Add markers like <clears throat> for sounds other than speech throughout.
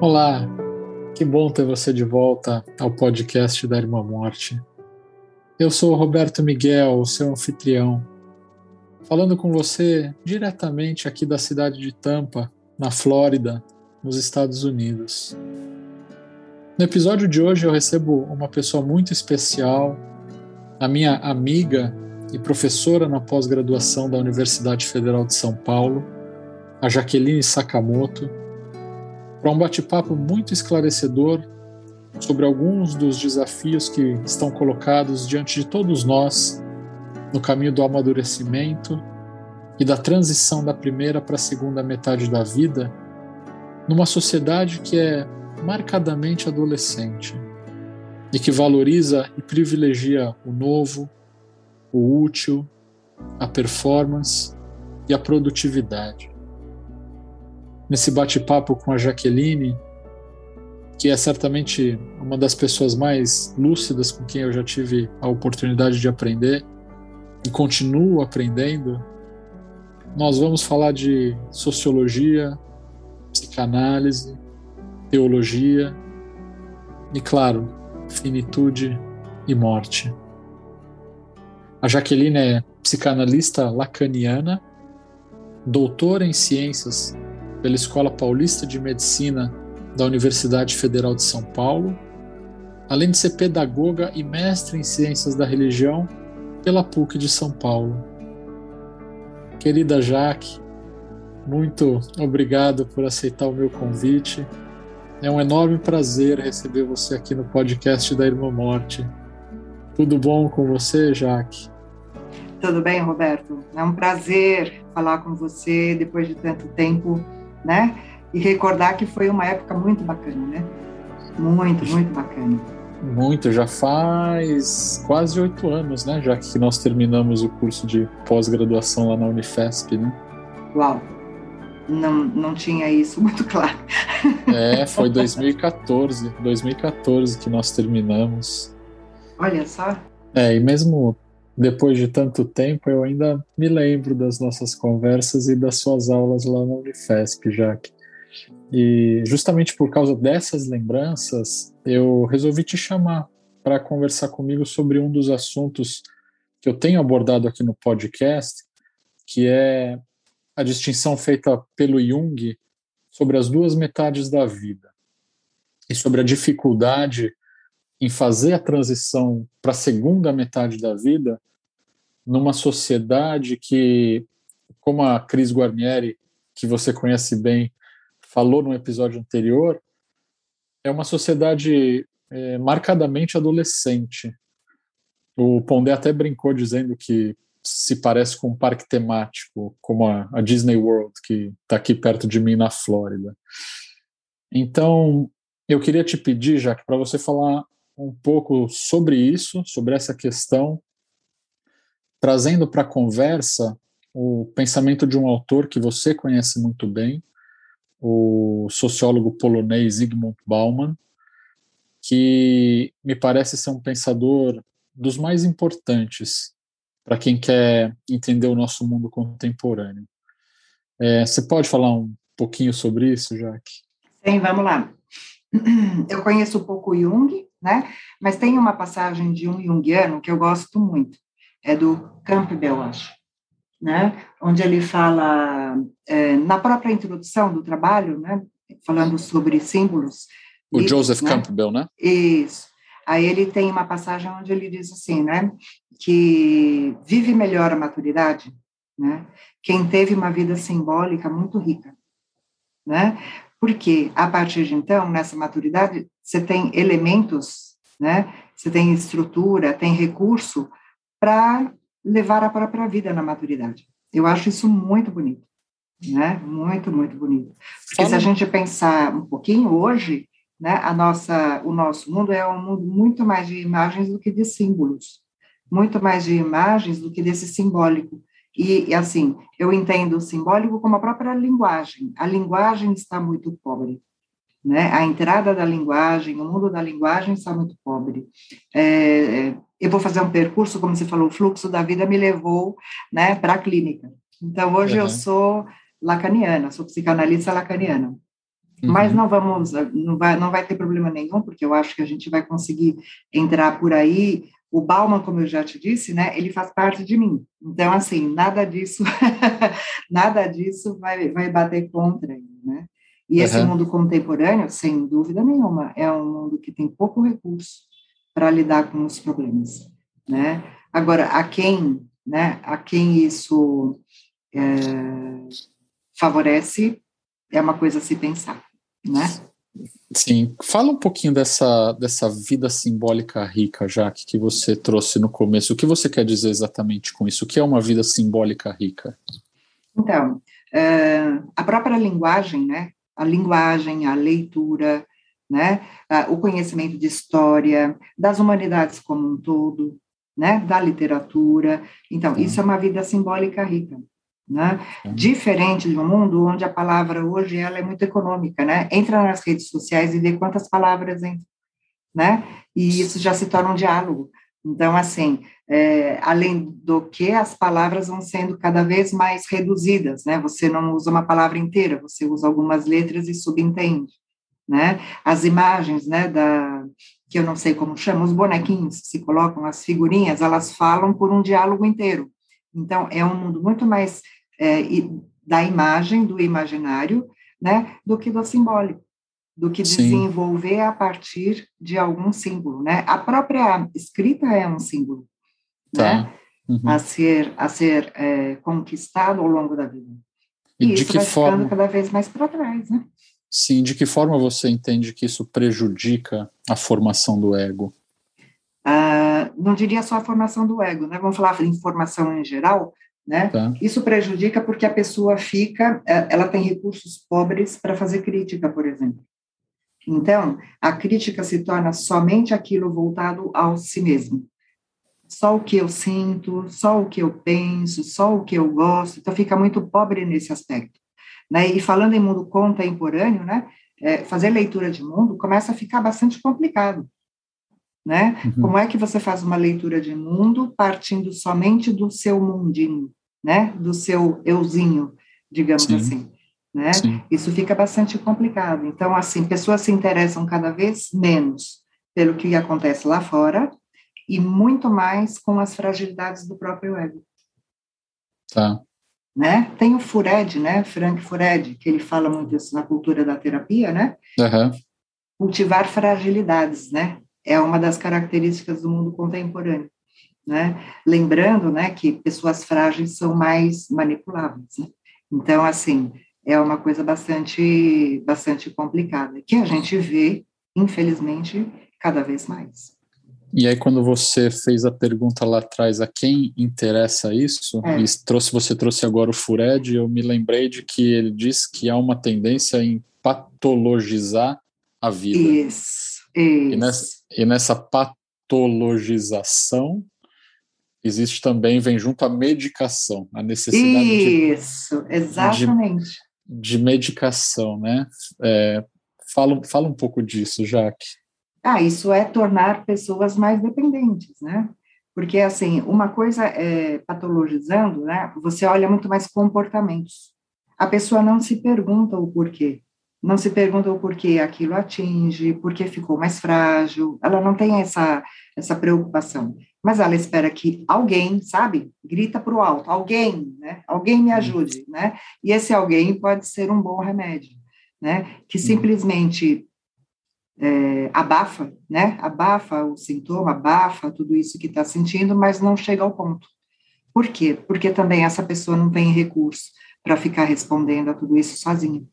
Olá, que bom ter você de volta ao podcast da Irmã Morte. Eu sou Roberto Miguel, seu anfitrião, falando com você diretamente aqui da cidade de Tampa, na Flórida, nos Estados Unidos. No episódio de hoje eu recebo uma pessoa muito especial, a minha amiga e professora na pós-graduação da Universidade Federal de São Paulo, a Jaqueline Sakamoto para um bate-papo muito esclarecedor sobre alguns dos desafios que estão colocados diante de todos nós no caminho do amadurecimento e da transição da primeira para a segunda metade da vida, numa sociedade que é marcadamente adolescente e que valoriza e privilegia o novo, o útil, a performance e a produtividade nesse bate-papo com a Jaqueline, que é certamente uma das pessoas mais lúcidas com quem eu já tive a oportunidade de aprender e continuo aprendendo, nós vamos falar de sociologia, psicanálise, teologia e, claro, finitude e morte. A Jaqueline é psicanalista lacaniana, doutora em ciências pela Escola Paulista de Medicina da Universidade Federal de São Paulo, além de ser pedagoga e mestre em Ciências da Religião pela PUC de São Paulo. Querida Jaque, muito obrigado por aceitar o meu convite. É um enorme prazer receber você aqui no podcast da Irmã Morte. Tudo bom com você, Jaque? Tudo bem, Roberto. É um prazer falar com você depois de tanto tempo né? E recordar que foi uma época muito bacana, né? Muito, muito bacana. Muito, já faz quase oito anos, né? Já que nós terminamos o curso de pós-graduação lá na Unifesp, né? Uau! Não, não tinha isso <laughs> muito claro. É, foi 2014, 2014 que nós terminamos. Olha só. É, e mesmo depois de tanto tempo, eu ainda me lembro das nossas conversas e das suas aulas lá na Unifesp, Jaque. E justamente por causa dessas lembranças, eu resolvi te chamar para conversar comigo sobre um dos assuntos que eu tenho abordado aqui no podcast, que é a distinção feita pelo Jung sobre as duas metades da vida e sobre a dificuldade em fazer a transição para a segunda metade da vida numa sociedade que, como a Cris Guarnieri, que você conhece bem, falou no episódio anterior, é uma sociedade é, marcadamente adolescente. O Pondé até brincou dizendo que se parece com um parque temático, como a, a Disney World, que está aqui perto de mim na Flórida. Então, eu queria te pedir, Jaque, para você falar um pouco sobre isso, sobre essa questão, trazendo para a conversa o pensamento de um autor que você conhece muito bem, o sociólogo polonês Zygmunt Bauman, que me parece ser um pensador dos mais importantes para quem quer entender o nosso mundo contemporâneo. É, você pode falar um pouquinho sobre isso, Jaque? Sim, vamos lá. Eu conheço um pouco Jung, né? Mas tem uma passagem de um junguiano que eu gosto muito, é do Campbell, acho, né? onde ele fala, é, na própria introdução do trabalho, né? falando sobre símbolos. O e, Joseph né? Campbell, né? Isso. Aí ele tem uma passagem onde ele diz assim, né? Que vive melhor a maturidade, né? Quem teve uma vida simbólica muito rica, né? Porque a partir de então, nessa maturidade, você tem elementos, né? Você tem estrutura, tem recurso para levar a própria vida na maturidade. Eu acho isso muito bonito, né? Muito, muito bonito. Porque se a gente pensar um pouquinho hoje, né, a nossa, o nosso mundo é um mundo muito mais de imagens do que de símbolos, muito mais de imagens do que desse simbólico. E, e assim, eu entendo o simbólico como a própria linguagem. A linguagem está muito pobre. Né? A entrada da linguagem, o mundo da linguagem está muito pobre. É, eu vou fazer um percurso, como você falou, o fluxo da vida me levou né, para a clínica. Então, hoje uhum. eu sou lacaniana, sou psicanalista lacaniana. Uhum. Mas não vamos, não vai, não vai ter problema nenhum, porque eu acho que a gente vai conseguir entrar por aí. O Bauman, como eu já te disse, né, ele faz parte de mim. Então, assim, nada disso, <laughs> nada disso vai, vai bater contra ele, né? E esse mundo contemporâneo, sem dúvida nenhuma, é um mundo que tem pouco recurso para lidar com os problemas, né? Agora, a quem, né, a quem isso é, favorece, é uma coisa a se pensar, né? Sim, fala um pouquinho dessa, dessa vida simbólica rica, Jaque, que você trouxe no começo. O que você quer dizer exatamente com isso? O que é uma vida simbólica rica? Então, é, a própria linguagem, né? A linguagem, a leitura, né? O conhecimento de história, das humanidades como um todo, né? Da literatura. Então, isso é uma vida simbólica rica né? Diferente de um mundo onde a palavra hoje ela é muito econômica, né? Entra nas redes sociais e vê quantas palavras entram, né? E isso já se torna um diálogo. Então, assim, é, além do que as palavras vão sendo cada vez mais reduzidas, né? Você não usa uma palavra inteira, você usa algumas letras e subentende, né? As imagens, né? Da que eu não sei como chama, os bonequinhos se colocam, as figurinhas, elas falam por um diálogo inteiro. Então, é um mundo muito mais é, da imagem, do imaginário, né, do que do simbólico, do que Sim. desenvolver a partir de algum símbolo, né? A própria escrita é um símbolo, tá. né? Uhum. A ser, a ser é, conquistado ao longo da vida. E, e de que forma? cada vez mais para trás, né? Sim, de que forma você entende que isso prejudica a formação do ego? Ah, não diria só a formação do ego, né? Vamos falar em formação em geral, né? Tá. Isso prejudica porque a pessoa fica, é, ela tem recursos pobres para fazer crítica, por exemplo. Então, a crítica se torna somente aquilo voltado ao si mesmo. Só o que eu sinto, só o que eu penso, só o que eu gosto. Então, fica muito pobre nesse aspecto. Né? E falando em mundo contemporâneo, né? É, fazer leitura de mundo começa a ficar bastante complicado. Né? Uhum. Como é que você faz uma leitura de mundo partindo somente do seu mundinho? Né, do seu euzinho, digamos Sim. assim, né? Sim. Isso fica bastante complicado. Então, assim, pessoas se interessam cada vez menos pelo que acontece lá fora e muito mais com as fragilidades do próprio ego. Tá. Né? Tem o Fured, né, Frank Fured, que ele fala muito isso na cultura da terapia, né? Uhum. Cultivar fragilidades, né? É uma das características do mundo contemporâneo né? Lembrando, né, que pessoas frágeis são mais manipuláveis, né? Então, assim, é uma coisa bastante, bastante complicada, que a gente vê, infelizmente, cada vez mais. E aí, quando você fez a pergunta lá atrás, a quem interessa isso, é. e trouxe, você trouxe agora o Fured, eu me lembrei de que ele diz que há uma tendência em patologizar a vida. Isso, isso. E nessa, e nessa patologização, existe também, vem junto a medicação, a necessidade Isso, de, exatamente. De, de medicação, né? É, fala, fala um pouco disso, Jaque. Ah, isso é tornar pessoas mais dependentes, né? Porque, assim, uma coisa é patologizando, né? Você olha muito mais comportamentos. A pessoa não se pergunta o porquê. Não se pergunta o porquê aquilo atinge, porquê ficou mais frágil. Ela não tem essa, essa preocupação mas ela espera que alguém, sabe, grita para o alto, alguém, né? Alguém me ajude, né? E esse alguém pode ser um bom remédio, né? Que simplesmente é, abafa, né? Abafa o sintoma, abafa tudo isso que está sentindo, mas não chega ao ponto. Por quê? Porque também essa pessoa não tem recurso para ficar respondendo a tudo isso sozinha.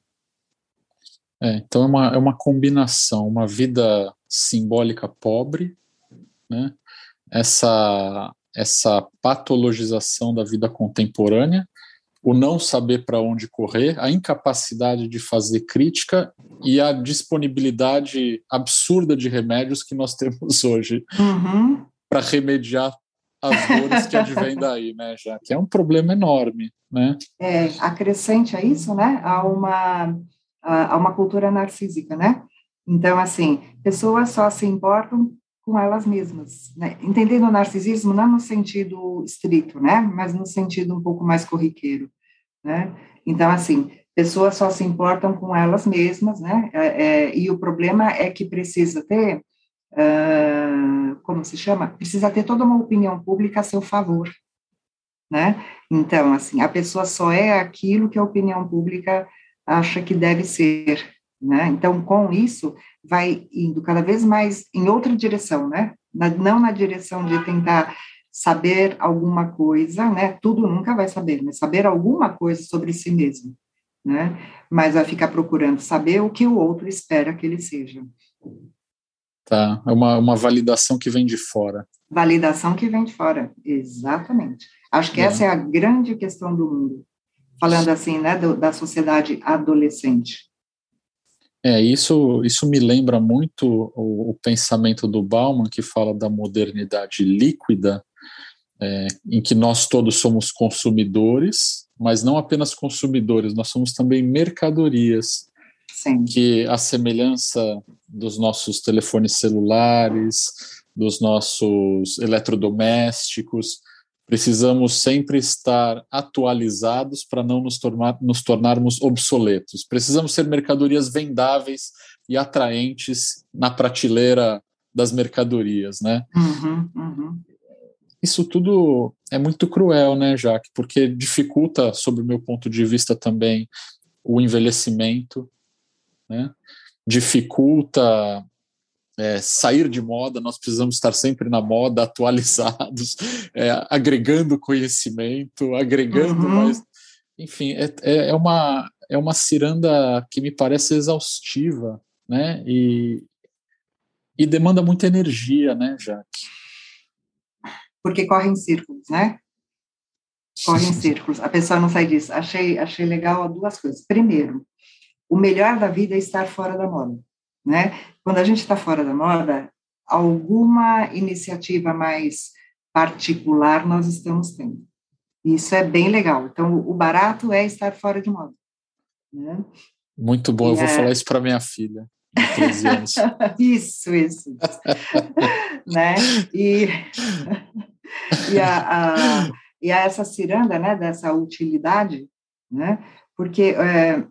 É, então é uma, é uma combinação, uma vida simbólica pobre, né? essa, essa patologização da vida contemporânea, o não saber para onde correr, a incapacidade de fazer crítica e a disponibilidade absurda de remédios que nós <laughs> temos hoje uhum. para remediar as dores que advêm daí, né, já que é um problema enorme, né? É, acrescente a isso, né, a uma a uma cultura narcísica, né? Então, assim, pessoas só se importam com elas mesmas, né? entendendo o narcisismo não no sentido estrito, né, mas no sentido um pouco mais corriqueiro, né? Então, assim, pessoas só se importam com elas mesmas, né? É, é, e o problema é que precisa ter, uh, como se chama? Precisa ter toda uma opinião pública a seu favor, né? Então, assim, a pessoa só é aquilo que a opinião pública acha que deve ser, né? Então, com isso, vai indo cada vez mais em outra direção, né? Na, não na direção de tentar saber alguma coisa, né? Tudo nunca vai saber, mas saber alguma coisa sobre si mesmo, né? Mas vai ficar procurando saber o que o outro espera que ele seja. Tá, é uma, uma validação que vem de fora. Validação que vem de fora, exatamente. Acho que é. essa é a grande questão do mundo, falando assim, né, do, da sociedade adolescente. É, isso, isso me lembra muito o, o pensamento do Bauman, que fala da modernidade líquida, é, em que nós todos somos consumidores, mas não apenas consumidores, nós somos também mercadorias. Sim. Que a semelhança dos nossos telefones celulares, dos nossos eletrodomésticos, Precisamos sempre estar atualizados para não nos, tornar, nos tornarmos obsoletos. Precisamos ser mercadorias vendáveis e atraentes na prateleira das mercadorias, né? Uhum, uhum. Isso tudo é muito cruel, né, Jaque? Porque dificulta, sob o meu ponto de vista também, o envelhecimento, né? Dificulta é, sair de moda, nós precisamos estar sempre na moda, <laughs> atualizados, é, agregando conhecimento, agregando uhum. mais. Enfim, é, é, é, uma, é uma ciranda que me parece exaustiva, né? E, e demanda muita energia, né, Jaque? Porque corre em círculos, né? Corre em <laughs> círculos. A pessoa não sai disso. Achei, achei legal duas coisas. Primeiro, o melhor da vida é estar fora da moda né? Quando a gente está fora da moda, alguma iniciativa mais particular nós estamos tendo. Isso é bem legal. Então, o barato é estar fora de moda. Né? Muito bom, e eu vou é... falar isso para minha filha. De 13 anos. <laughs> isso, isso. <laughs> né? E, <laughs> e, a, a, e a essa ciranda, né, dessa utilidade, né? Porque é,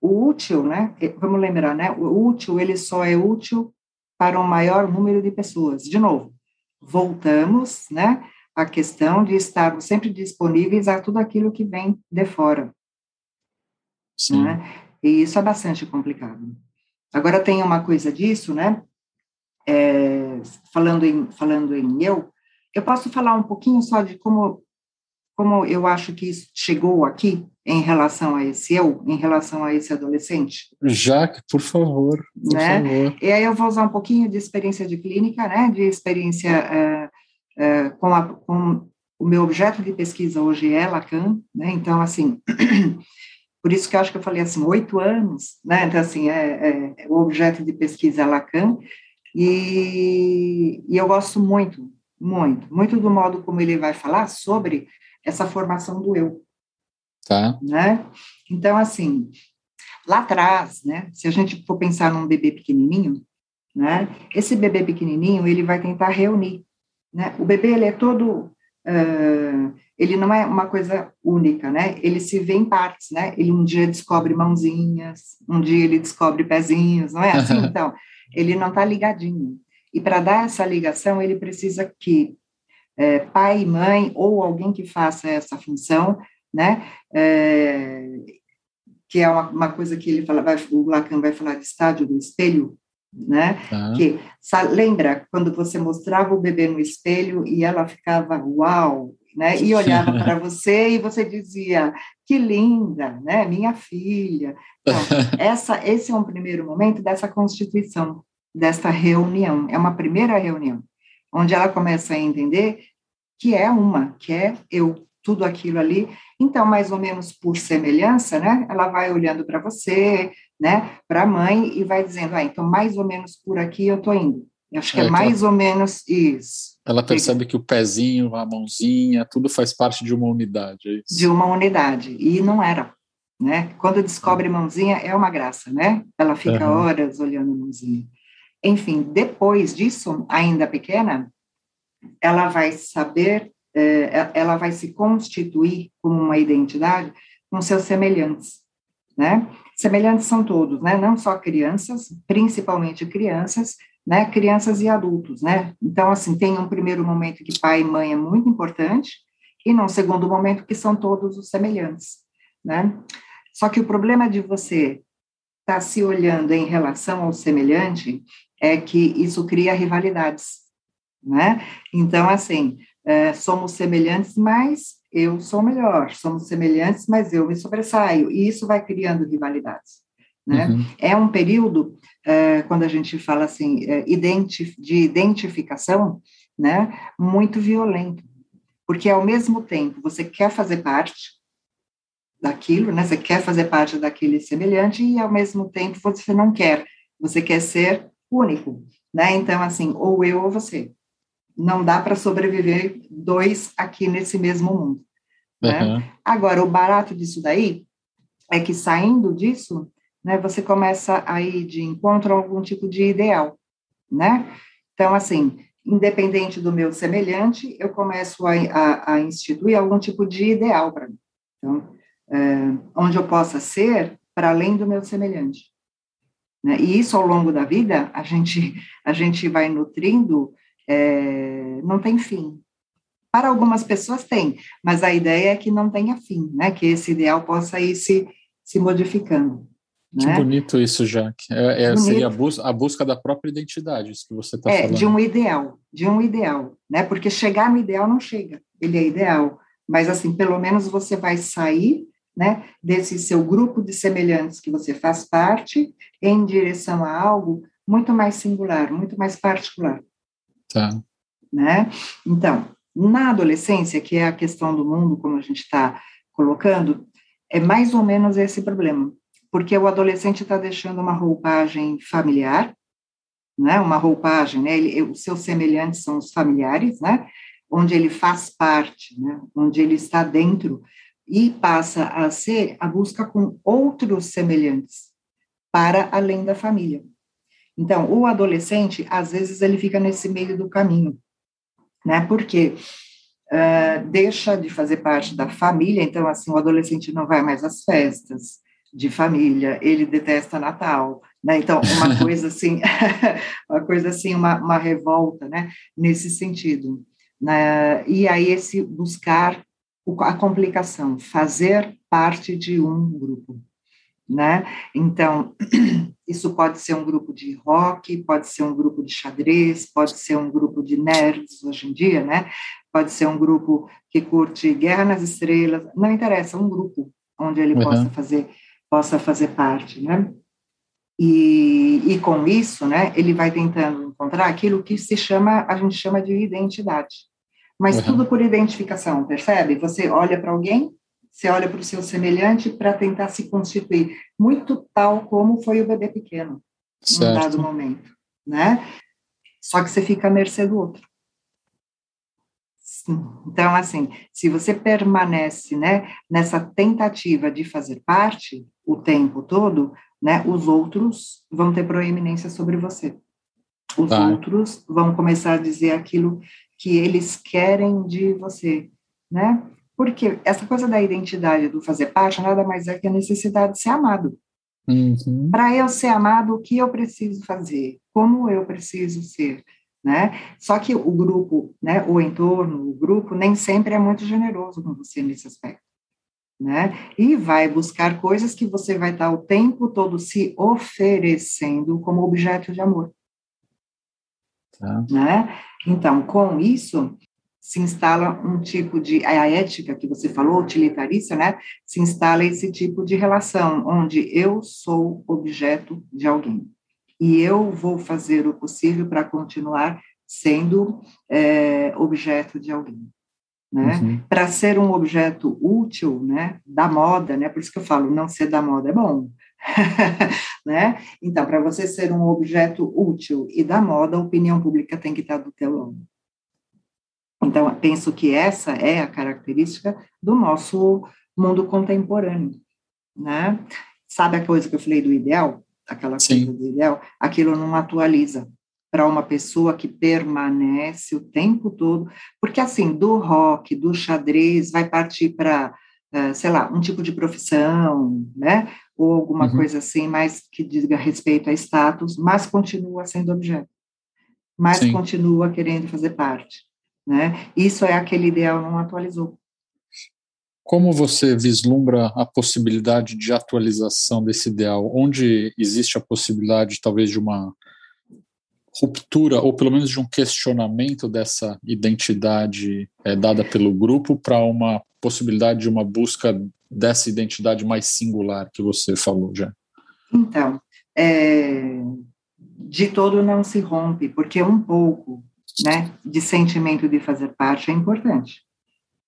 o útil, né? Vamos lembrar, né? O útil ele só é útil para um maior número de pessoas. De novo, voltamos, né? A questão de estarmos sempre disponíveis a tudo aquilo que vem de fora. Sim. Né? E isso é bastante complicado. Agora tem uma coisa disso, né? É, falando em falando em eu, eu posso falar um pouquinho só de como como eu acho que isso chegou aqui em relação a esse eu, em relação a esse adolescente? Jaque, por favor, por né? favor. E aí eu vou usar um pouquinho de experiência de clínica, né, de experiência é, é, com, a, com o meu objeto de pesquisa hoje é Lacan, né, então, assim, <clears throat> por isso que eu acho que eu falei assim, oito anos, né, então, assim, é, é, o objeto de pesquisa é Lacan, e, e eu gosto muito, muito, muito do modo como ele vai falar sobre essa formação do eu. Tá. Né? Então, assim, lá atrás, né, se a gente for pensar num bebê pequenininho, né, esse bebê pequenininho, ele vai tentar reunir, né? O bebê, ele é todo, uh, ele não é uma coisa única, né? Ele se vê em partes, né? Ele um dia descobre mãozinhas, um dia ele descobre pezinhos, não é assim? <laughs> Então, ele não está ligadinho. E para dar essa ligação, ele precisa que é, pai, mãe ou alguém que faça essa função, né? É, que é uma, uma, coisa que ele fala, vai, o Lacan vai falar de estádio do espelho, né? Que lembra quando você mostrava o bebê no espelho e ela ficava uau, né? E olhava para <laughs> você e você dizia que linda, né? Minha filha. Então, <laughs> essa, esse é um primeiro momento dessa constituição, desta reunião. É uma primeira reunião onde ela começa a entender que é uma, que é eu, tudo aquilo ali. Então, mais ou menos por semelhança, né? Ela vai olhando para você, né? Para a mãe e vai dizendo, ah, então mais ou menos por aqui eu tô indo. Eu acho que é, é mais ela, ou menos isso. Ela percebe que o pezinho, a mãozinha, tudo faz parte de uma unidade. É de uma unidade. E não era. Né? Quando descobre mãozinha, é uma graça, né? Ela fica uhum. horas olhando a mãozinha. Enfim, depois disso, ainda pequena, ela vai saber, é, ela vai se constituir como uma identidade com seus semelhantes, né? Semelhantes são todos, né? Não só crianças, principalmente crianças, né? Crianças e adultos, né? Então, assim, tem um primeiro momento que pai e mãe é muito importante, e num segundo momento que são todos os semelhantes, né? Só que o problema de você estar tá se olhando em relação ao semelhante é que isso cria rivalidades, né? Então, assim, é, somos semelhantes, mas eu sou melhor, somos semelhantes, mas eu me sobressaio, e isso vai criando rivalidades. Né? Uhum. É um período, é, quando a gente fala assim, é, de identificação, né, muito violento, porque ao mesmo tempo você quer fazer parte daquilo, né, você quer fazer parte daquele semelhante, e ao mesmo tempo você não quer, você quer ser único, né? Então, assim, ou eu ou você não dá para sobreviver dois aqui nesse mesmo mundo. Né? Uhum. Agora, o barato disso daí é que saindo disso, né, você começa a ir de encontro a algum tipo de ideal, né? Então, assim, independente do meu semelhante, eu começo a, a, a instituir algum tipo de ideal para mim. Então, é, onde eu possa ser para além do meu semelhante. Né? E isso, ao longo da vida, a gente, a gente vai nutrindo é, não tem fim. Para algumas pessoas tem, mas a ideia é que não tenha fim, né? Que esse ideal possa ir se, se modificando. Que né? bonito isso, Jack. É, é, seria a, bus a, busca da própria identidade, isso que você está é, falando. de um ideal, de um ideal, né? Porque chegar no ideal não chega, ele é ideal, mas assim, pelo menos você vai sair, né, desse seu grupo de semelhantes que você faz parte em direção a algo muito mais singular, muito mais particular. Tá. Né? Então, na adolescência, que é a questão do mundo, como a gente está colocando, é mais ou menos esse problema, porque o adolescente está deixando uma roupagem familiar, né? Uma roupagem, né? Ele, os seus semelhantes são os familiares, né? Onde ele faz parte, né? Onde ele está dentro e passa a ser a busca com outros semelhantes para além da família. Então, o adolescente, às vezes, ele fica nesse meio do caminho, né? Porque uh, deixa de fazer parte da família, então, assim, o adolescente não vai mais às festas de família, ele detesta Natal, né? Então, uma <laughs> coisa assim, <laughs> uma coisa assim, uma, uma revolta, né? Nesse sentido. Né? E aí, esse buscar a complicação, fazer parte de um grupo né? Então, <clears throat> isso pode ser um grupo de rock, pode ser um grupo de xadrez, pode ser um grupo de nerds hoje em dia, né? Pode ser um grupo que curte Guerra nas Estrelas, não interessa, um grupo onde ele uhum. possa fazer possa fazer parte, né? E, e com isso, né, ele vai tentando encontrar aquilo que se chama, a gente chama de identidade. Mas uhum. tudo por identificação, percebe? Você olha para alguém, você olha para o seu semelhante para tentar se constituir, muito tal como foi o bebê pequeno, certo. em um dado momento, né? Só que você fica à mercê do outro. Então, assim, se você permanece, né, nessa tentativa de fazer parte o tempo todo, né, os outros vão ter proeminência sobre você. Os tá. outros vão começar a dizer aquilo que eles querem de você, né? Porque essa coisa da identidade, do fazer parte, nada mais é que a necessidade de ser amado. Uhum. Para eu ser amado, o que eu preciso fazer? Como eu preciso ser? Né? Só que o grupo, né, o entorno, o grupo, nem sempre é muito generoso com você nesse aspecto. Né? E vai buscar coisas que você vai estar o tempo todo se oferecendo como objeto de amor. Tá. Né? Então, com isso, se instala um tipo de a ética que você falou, utilitarista, né? Se instala esse tipo de relação onde eu sou objeto de alguém e eu vou fazer o possível para continuar sendo é, objeto de alguém. Né? Uhum. Para ser um objeto útil, né, da moda, né? Por isso que eu falo, não ser da moda é bom, <laughs> né? Então, para você ser um objeto útil e da moda, a opinião pública tem que estar do teu lado. Então, penso que essa é a característica do nosso mundo contemporâneo, né? Sabe a coisa que eu falei do ideal? Aquela Sim. coisa do ideal? Aquilo não atualiza para uma pessoa que permanece o tempo todo, porque assim, do rock, do xadrez, vai partir para sei lá, um tipo de profissão, né? Ou alguma uhum. coisa assim, mais que diga respeito a status, mas continua sendo objeto, mas Sim. continua querendo fazer parte, né? Isso é aquele ideal não atualizou. Como você vislumbra a possibilidade de atualização desse ideal? Onde existe a possibilidade, talvez, de uma ruptura, ou pelo menos de um questionamento dessa identidade é, dada pelo grupo para uma possibilidade de uma busca dessa identidade mais singular que você falou já? Então, é, de todo não se rompe, porque um pouco né, de sentimento de fazer parte é importante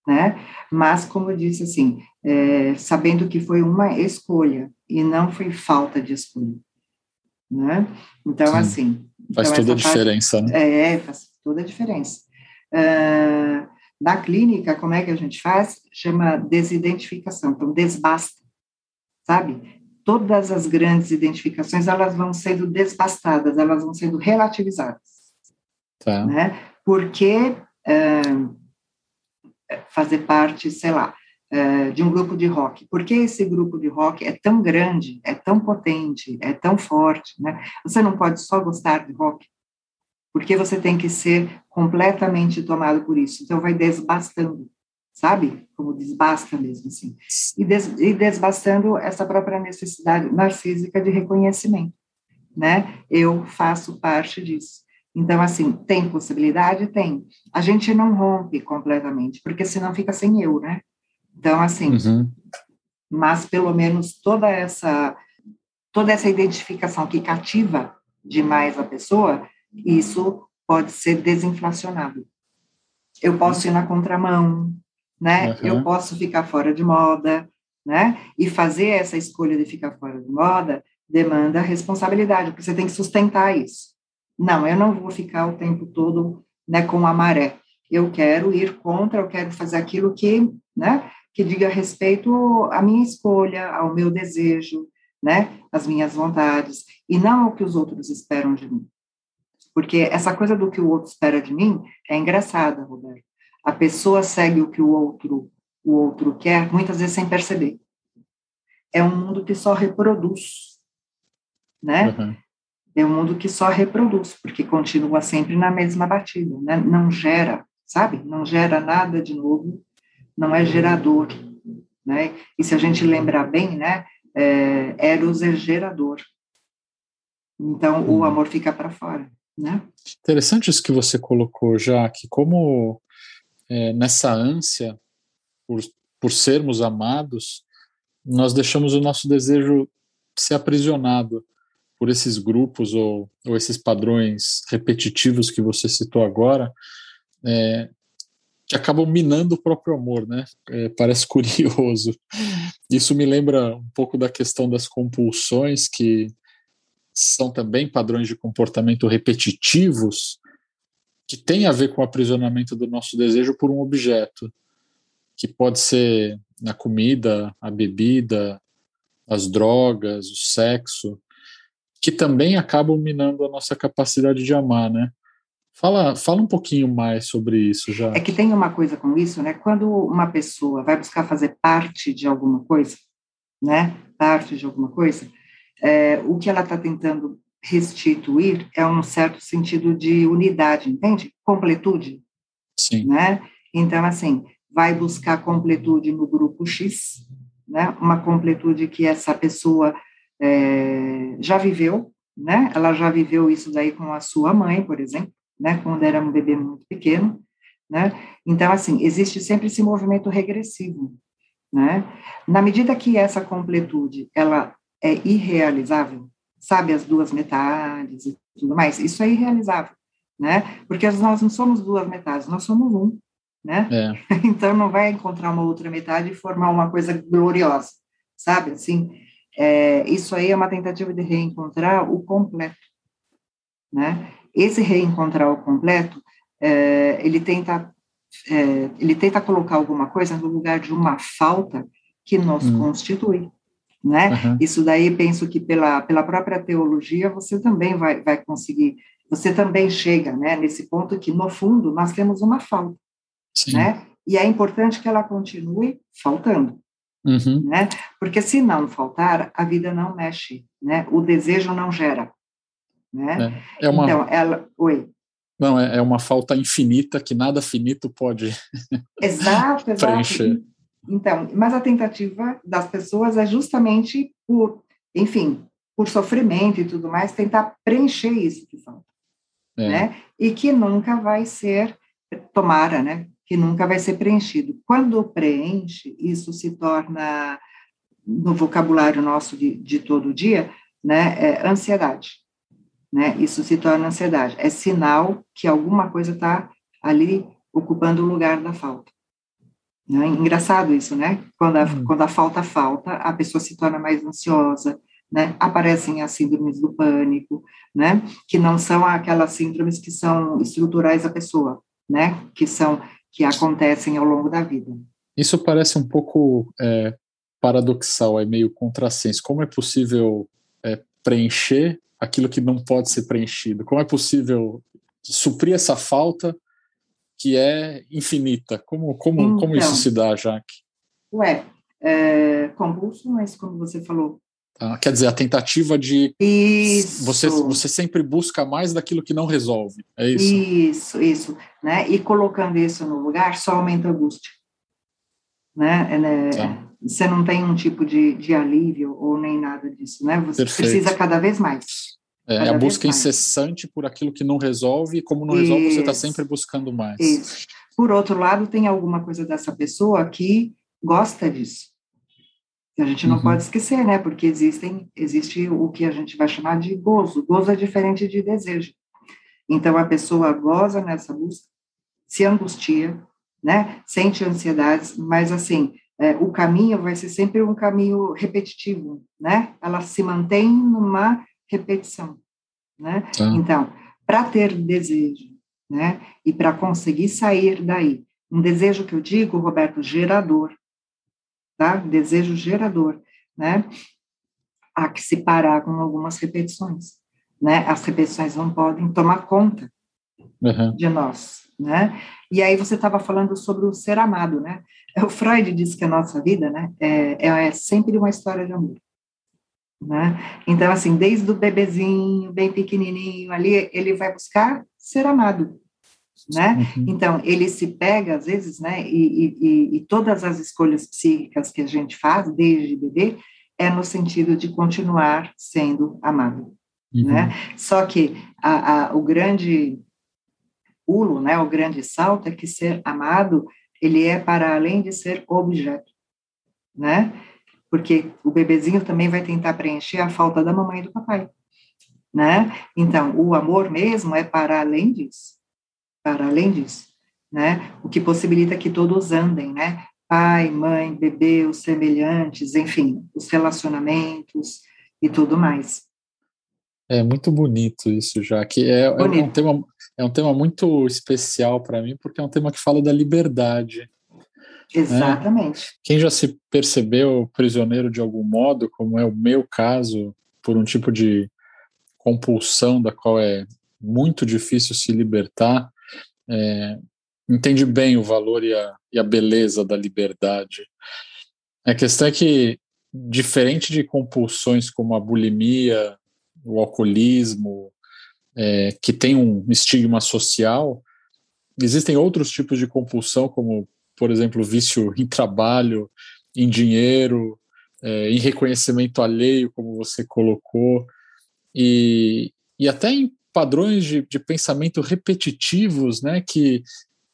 né? Mas, como eu disse, assim, é, sabendo que foi uma escolha e não foi falta de escolha, né? Então, Sim. assim... Faz então toda a diferença, parte, né? É, faz toda a diferença. Uh, na clínica, como é que a gente faz? Chama desidentificação, então desbasta, sabe? Todas as grandes identificações, elas vão sendo desbastadas, elas vão sendo relativizadas, tá. né? Porque... Uh, fazer parte, sei lá, é, de um grupo de rock. Por que esse grupo de rock é tão grande, é tão potente, é tão forte? Né? Você não pode só gostar de rock, porque você tem que ser completamente tomado por isso. Então, vai desbastando, sabe? Como desbasta mesmo, assim. E, des, e desbastando essa própria necessidade narcísica de reconhecimento, né? Eu faço parte disso. Então, assim, tem possibilidade? Tem. A gente não rompe completamente, porque senão fica sem eu, né? Então, assim, uhum. mas pelo menos toda essa toda essa identificação que cativa demais a pessoa, isso pode ser desinflacionado. Eu posso ir na contramão, né? Uhum. Eu posso ficar fora de moda, né? E fazer essa escolha de ficar fora de moda demanda responsabilidade, porque você tem que sustentar isso. Não, eu não vou ficar o tempo todo né, com a maré. Eu quero ir contra, eu quero fazer aquilo que, né, que diga respeito à minha escolha, ao meu desejo, né, às minhas vontades, e não ao que os outros esperam de mim. Porque essa coisa do que o outro espera de mim é engraçada, Roberto. A pessoa segue o que o outro o outro quer, muitas vezes sem perceber. É um mundo que só reproduz, né? Uhum é um mundo que só reproduz, porque continua sempre na mesma batida, né? não gera, sabe? Não gera nada de novo, não é gerador, né? E se a gente lembrar bem, né? É, Eros é gerador. Então, o uhum. amor fica para fora, né? Interessante isso que você colocou já, que como é, nessa ânsia por, por sermos amados, nós deixamos o nosso desejo ser aprisionado por esses grupos ou, ou esses padrões repetitivos que você citou agora, é, que acabam minando o próprio amor, né? É, parece <laughs> curioso. Isso me lembra um pouco da questão das compulsões, que são também padrões de comportamento repetitivos, que tem a ver com o aprisionamento do nosso desejo por um objeto, que pode ser a comida, a bebida, as drogas, o sexo que também acabam minando a nossa capacidade de amar, né? Fala, fala um pouquinho mais sobre isso já. É que tem uma coisa com isso, né? Quando uma pessoa vai buscar fazer parte de alguma coisa, né? Parte de alguma coisa, é, o que ela está tentando restituir é um certo sentido de unidade, entende? Completude. Sim. Né? Então, assim, vai buscar completude no grupo X, né? Uma completude que essa pessoa é, já viveu, né? Ela já viveu isso daí com a sua mãe, por exemplo, né? Quando era um bebê muito pequeno, né? Então, assim, existe sempre esse movimento regressivo, né? Na medida que essa completude, ela é irrealizável, sabe, as duas metades e tudo mais, isso é irrealizável, né? Porque nós não somos duas metades, nós somos um, né? É. <laughs> Então, não vai encontrar uma outra metade e formar uma coisa gloriosa, sabe, assim é, isso aí é uma tentativa de reencontrar o completo, né? Esse reencontrar o completo, é, ele tenta é, ele tenta colocar alguma coisa no lugar de uma falta que nos hum. constitui, né? Uhum. Isso daí penso que pela pela própria teologia você também vai vai conseguir, você também chega, né? Nesse ponto que no fundo nós temos uma falta, Sim. né? E é importante que ela continue faltando, uhum. né? Porque se não faltar, a vida não mexe, né? O desejo não gera, né? É, é uma... Então, ela... Oi. Não, é, é uma falta infinita que nada finito pode exato, <laughs> exato. preencher. Então, mas a tentativa das pessoas é justamente por, enfim, por sofrimento e tudo mais, tentar preencher isso que falta, é. né? E que nunca vai ser, tomara, né? Que nunca vai ser preenchido. Quando preenche, isso se torna, no vocabulário nosso de, de todo dia, né? É ansiedade, né? Isso se torna ansiedade. É sinal que alguma coisa está ali ocupando o lugar da falta. Né? Engraçado isso, né? Quando a, uhum. quando a falta falta, a pessoa se torna mais ansiosa, né? Aparecem as síndromes do pânico, né? Que não são aquelas síndromes que são estruturais da pessoa, né? Que são que acontecem ao longo da vida. Isso parece um pouco é, paradoxal, é meio contrassenso. Como é possível é, preencher aquilo que não pode ser preenchido? Como é possível suprir essa falta que é infinita. Como, como, então, como isso então. se dá, Jaque? Ué, é, compulso, mas como você falou. Ah, quer dizer, a tentativa de. Isso. Você, você sempre busca mais daquilo que não resolve. É isso? Isso, isso. Né? E colocando isso no lugar, só aumenta a angústia. Né? É, né? Tá. Você não tem um tipo de, de alívio ou nem nada disso, né? Você Perfeito. precisa cada vez mais. É, a busca incessante por aquilo que não resolve, e como não Isso. resolve, você está sempre buscando mais. Isso. Por outro lado, tem alguma coisa dessa pessoa que gosta disso. a gente não uhum. pode esquecer, né? Porque existem, existe o que a gente vai chamar de gozo. Gozo é diferente de desejo. Então, a pessoa goza nessa busca, se angustia, né? Sente ansiedades, mas assim, é, o caminho vai ser sempre um caminho repetitivo, né? Ela se mantém numa repetição, né? Tá. Então, para ter desejo, né? E para conseguir sair daí, um desejo que eu digo, Roberto, gerador, tá? Desejo gerador, né? Há que se parar com algumas repetições, né? As repetições não podem tomar conta uhum. de nós, né? E aí você estava falando sobre o ser amado, né? O Freud diz que a nossa vida, né, é, é sempre uma história de amor. Né? Então, assim, desde o bebezinho, bem pequenininho ali, ele vai buscar ser amado, né? Uhum. Então, ele se pega, às vezes, né, e, e, e, todas as escolhas psíquicas que a gente faz desde bebê é no sentido de continuar sendo amado, uhum. né? Só que a, a, o grande pulo, né, o grande salto é que ser amado, ele é para além de ser objeto, né? Porque o bebezinho também vai tentar preencher a falta da mamãe e do papai, né? Então, o amor mesmo é para além disso, para além disso, né? O que possibilita que todos andem, né? Pai, mãe, bebê, os semelhantes, enfim, os relacionamentos e tudo mais. É muito bonito isso, já que é, é um tema é um tema muito especial para mim porque é um tema que fala da liberdade, Exatamente. É. Quem já se percebeu prisioneiro de algum modo, como é o meu caso, por um tipo de compulsão da qual é muito difícil se libertar, é, entende bem o valor e a, e a beleza da liberdade. A questão é que, diferente de compulsões como a bulimia, o alcoolismo, é, que tem um estigma social, existem outros tipos de compulsão, como por exemplo, vício em trabalho, em dinheiro, é, em reconhecimento alheio, como você colocou, e, e até em padrões de, de pensamento repetitivos, né, que,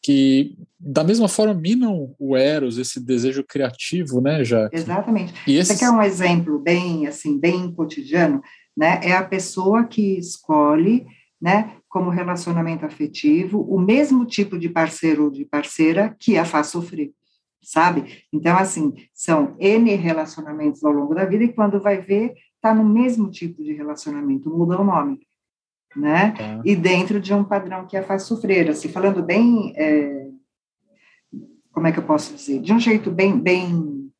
que da mesma forma minam o eros, esse desejo criativo, né, já. Exatamente. E esse... Você quer um exemplo bem assim, bem cotidiano, né? É a pessoa que escolhe, né, como relacionamento afetivo, o mesmo tipo de parceiro ou de parceira que a faz sofrer, sabe? Então, assim, são N relacionamentos ao longo da vida e quando vai ver, está no mesmo tipo de relacionamento, muda o nome, né? Tá. E dentro de um padrão que a faz sofrer, assim, falando bem, é, como é que eu posso dizer? De um jeito bem, bem,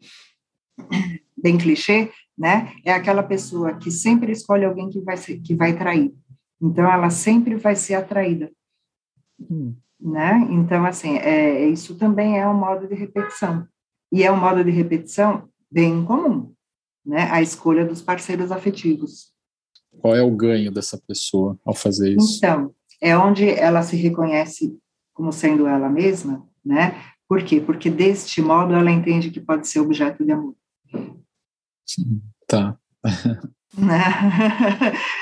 bem clichê, né? É aquela pessoa que sempre escolhe alguém que vai, ser, que vai trair, então, ela sempre vai ser atraída. Hum. Né? Então, assim, é, isso também é um modo de repetição. E é um modo de repetição bem comum, né? A escolha dos parceiros afetivos. Qual é o ganho dessa pessoa ao fazer isso? Então, é onde ela se reconhece como sendo ela mesma, né? Por quê? Porque deste modo ela entende que pode ser objeto de amor. Tá. <laughs> Né?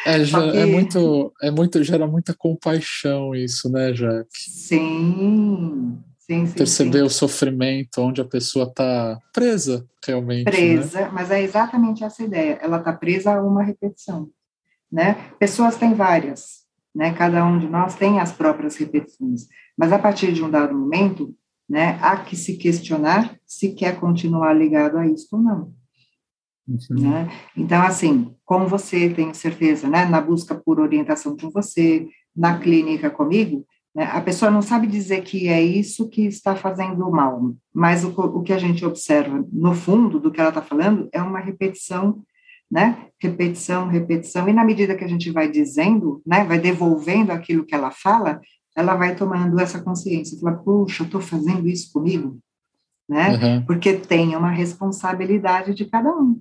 é, <laughs> já, é que... é muito, é muito, gera muita compaixão isso, né, Jaque? Sim, sim, sim. Perceber sim. o sofrimento onde a pessoa está presa, realmente. Né? Presa, né? mas é exatamente essa ideia. Ela está presa a uma repetição, né? Pessoas têm várias, né? Cada um de nós tem as próprias repetições, mas a partir de um dado momento, né, há que se questionar se quer continuar ligado a isso ou não. Uhum. Né? Então, assim, com você, tenho certeza, né, na busca por orientação com você, na clínica comigo, né, a pessoa não sabe dizer que é isso que está fazendo mal, mas o, o que a gente observa no fundo do que ela está falando é uma repetição, né, repetição, repetição, e na medida que a gente vai dizendo, né, vai devolvendo aquilo que ela fala, ela vai tomando essa consciência, fala, puxa, estou fazendo isso comigo, né, uhum. porque tem uma responsabilidade de cada um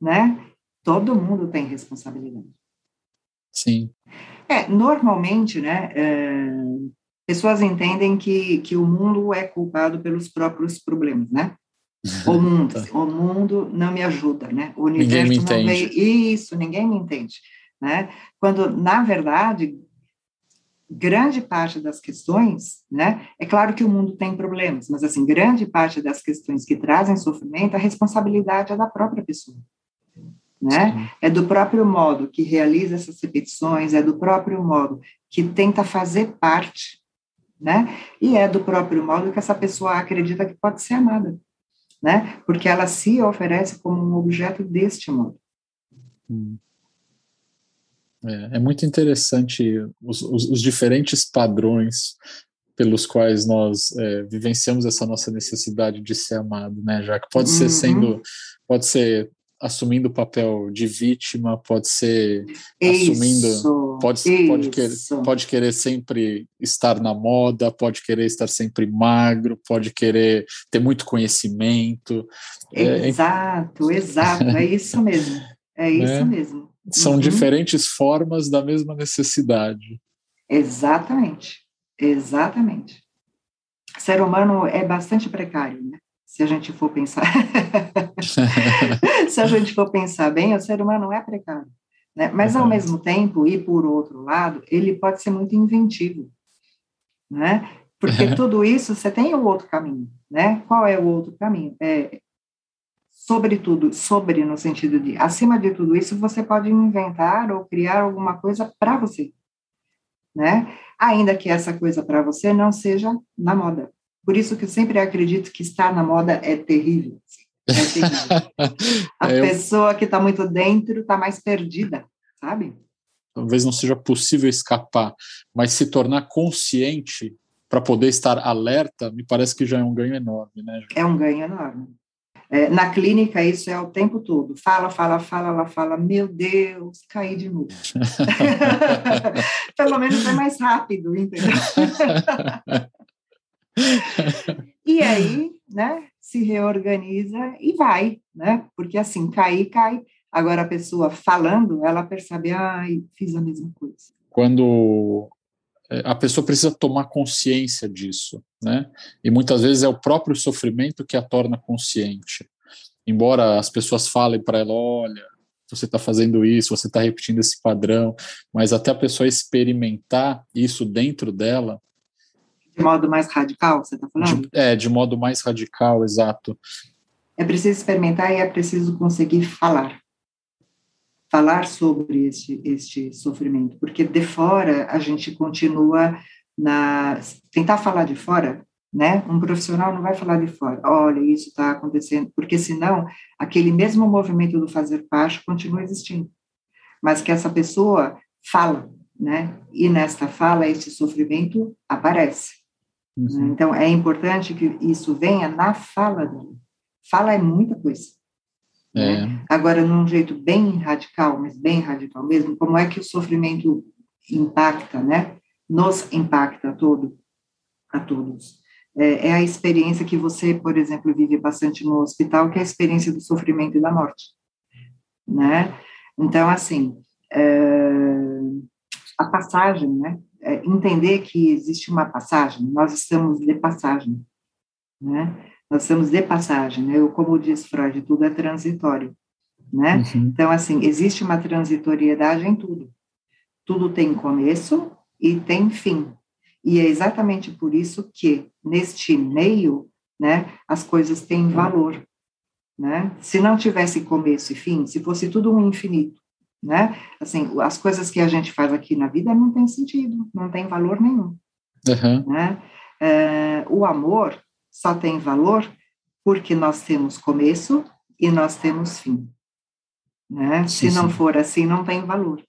né? Todo mundo tem responsabilidade. Sim. É, normalmente, né, é, pessoas entendem que, que o mundo é culpado pelos próprios problemas, né? <laughs> O mundo, tá. o mundo não me ajuda, né? O universo ninguém me não entende. Veio, isso, ninguém me entende, né? Quando, na verdade, grande parte das questões, né? É claro que o mundo tem problemas, mas, assim, grande parte das questões que trazem sofrimento, a responsabilidade é da própria pessoa né? É do próprio modo que realiza essas repetições, é do próprio modo que tenta fazer parte, né? E é do próprio modo que essa pessoa acredita que pode ser amada, né? Porque ela se oferece como um objeto deste modo. Hum. É, é, muito interessante os, os, os, diferentes padrões pelos quais nós é, vivenciamos essa nossa necessidade de ser amado, né? Já que pode ser uhum. sendo, pode ser assumindo o papel de vítima, pode ser isso, assumindo, pode, pode, querer, pode querer sempre estar na moda, pode querer estar sempre magro, pode querer ter muito conhecimento. É, exato, é, exato, é isso mesmo. <laughs> É isso né? mesmo. São uhum. diferentes formas da mesma necessidade. Exatamente, exatamente. O ser humano é bastante precário, né? Se a gente for pensar. <laughs> se a gente for pensar bem, o ser humano é precário. Né? Mas, ao mesmo tempo, e por outro lado, ele pode ser muito inventivo. Né? Porque tudo isso, você tem o outro caminho. Né? Qual é o outro caminho? É, sobretudo, sobre no sentido de, acima de tudo isso, você pode inventar ou criar alguma coisa para você. Né? Ainda que essa coisa para você não seja na moda. Por isso que eu sempre acredito que estar na moda é terrível. É terrível. <laughs> A é, pessoa que está muito dentro está mais perdida, sabe? Talvez não seja possível escapar, mas se tornar consciente para poder estar alerta, me parece que já é um ganho enorme, né? É um ganho enorme. É, na clínica, isso é o tempo todo. Fala, fala, fala, ela fala, meu Deus, caí de novo. <laughs> <laughs> Pelo menos é mais rápido, entendeu? <laughs> e aí, né, se reorganiza e vai, né? Porque assim, cair, cai. Agora a pessoa falando, ela percebe, ai, fiz a mesma coisa. Quando é, a pessoa precisa tomar consciência disso, né? E muitas vezes é o próprio sofrimento que a torna consciente. Embora as pessoas falem para ela, olha, você está fazendo isso, você está repetindo esse padrão, mas até a pessoa experimentar isso dentro dela, de modo mais radical, você está falando? De, é, de modo mais radical, exato. É preciso experimentar e é preciso conseguir falar. Falar sobre este, este sofrimento, porque de fora a gente continua na. Tentar falar de fora, né? Um profissional não vai falar de fora, olha, isso está acontecendo, porque senão aquele mesmo movimento do fazer parte continua existindo. Mas que essa pessoa fala, né? E nesta fala, este sofrimento aparece. Uhum. Então, é importante que isso venha na fala dela. Fala é muita coisa. Né? É. Né? Agora, num jeito bem radical, mas bem radical mesmo, como é que o sofrimento impacta, né? Nos impacta a todo, a todos. é, é, a experiência que você, por exemplo, vive bastante no hospital, que é a experiência do sofrimento e da morte, né? Então, assim, é, a passagem, né? É, entender que existe uma passagem, nós estamos de passagem, né? Nós estamos de passagem, né? Como diz Freud, tudo é transitório, né? Uhum. Então, assim, existe uma transitoriedade em tudo. Tudo tem começo e tem fim. E é exatamente por isso que, neste meio, né, as coisas têm valor, né? Se não tivesse começo e fim, se fosse tudo um infinito, né? Assim, as coisas que a gente faz aqui na vida não tem sentido, não tem valor nenhum, uhum. né? É, o amor só tem valor porque nós temos começo e nós temos fim. Né? Sim, Se não sim. for assim, não tem valor.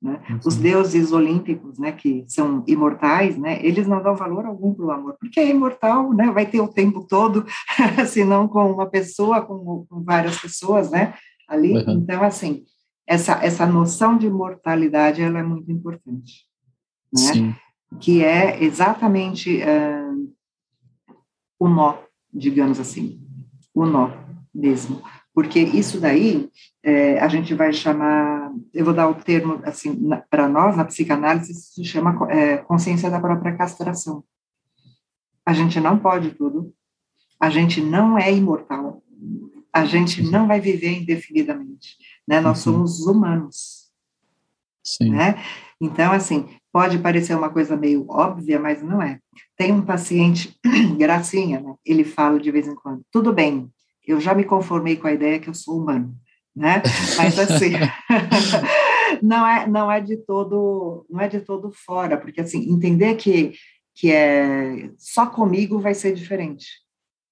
Né? Uhum. Os deuses olímpicos, né, que são imortais, né, eles não dão valor algum para o amor, porque é imortal, né, vai ter o tempo todo, <laughs> se não com uma pessoa, com, com várias pessoas, né, ali. Uhum. Então, assim, essa, essa noção de mortalidade, ela é muito importante, né, Sim. que é exatamente uh, o nó, digamos assim, o nó mesmo, porque isso daí é, a gente vai chamar, eu vou dar o termo assim para nós na psicanálise isso se chama é, consciência da própria castração. A gente não pode tudo, a gente não é imortal, a gente não vai viver indefinidamente, né? Nós uhum. somos humanos, Sim. né? Então assim pode parecer uma coisa meio óbvia, mas não é. Tem um paciente, <clears throat> gracinha, né? ele fala de vez em quando, tudo bem, eu já me conformei com a ideia que eu sou humano, né? Mas assim, <laughs> não é não é de todo não é de todo fora, porque assim entender que que é só comigo vai ser diferente,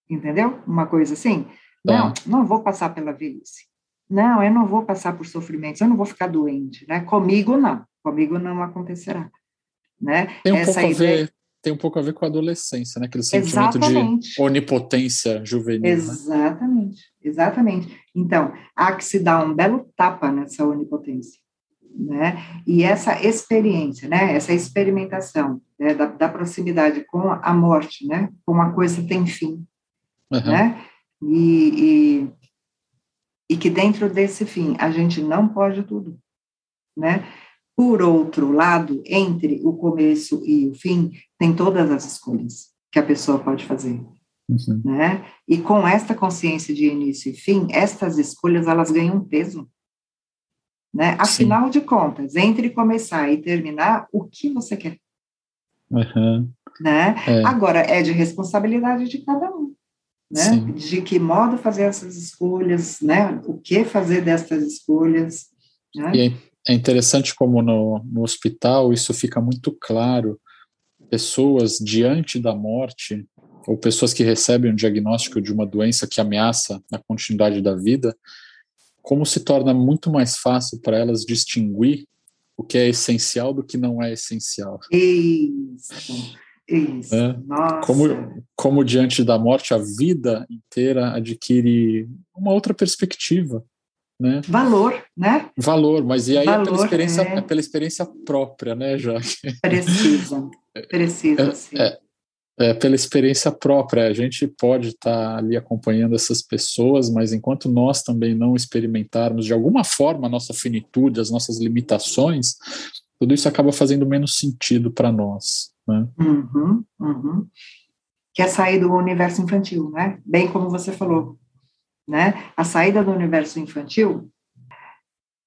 entendeu? Uma coisa assim. Não, não vou passar pela velhice. Não, eu não vou passar por sofrimentos, eu não vou ficar doente, né? Comigo não, comigo não acontecerá, né? Tem um Essa pouco ideia... a ver tem um pouco a ver com a adolescência, né? Aquele sentimento exatamente. de onipotência juvenil. Né? Exatamente, né? exatamente. Então, há que se dar um belo tapa nessa onipotência, né? E essa experiência, né? Essa experimentação né? da, da, proximidade com a morte, né? Com uma coisa tem fim, uhum. né? E, e, e que dentro desse fim a gente não pode tudo, né? Por outro lado, entre o começo e o fim, tem todas as escolhas que a pessoa pode fazer. Uhum. Né? E com esta consciência de início e fim, estas escolhas elas ganham peso. Né? Afinal Sim. de contas, entre começar e terminar, o que você quer? Uhum. Né? É. Agora, é de responsabilidade de cada um. Né? De que modo fazer essas escolhas, né? o que fazer destas escolhas. Né? E é interessante como no, no hospital isso fica muito claro. Pessoas diante da morte, ou pessoas que recebem um diagnóstico de uma doença que ameaça a continuidade da vida, como se torna muito mais fácil para elas distinguir o que é essencial do que não é essencial. Isso, isso. É? Como, como diante da morte a vida inteira adquire uma outra perspectiva né? Valor, né? Valor, mas e aí Valor, é pela experiência, é... é pela experiência própria, né, Jaque? Precisa, <laughs> precisa, é, sim. É, é, pela experiência própria. A gente pode estar tá ali acompanhando essas pessoas, mas enquanto nós também não experimentarmos de alguma forma a nossa finitude, as nossas limitações, tudo isso acaba fazendo menos sentido para nós. Né? Uhum, uhum. Que é sair do universo infantil, né? Bem como você falou né? A saída do universo infantil,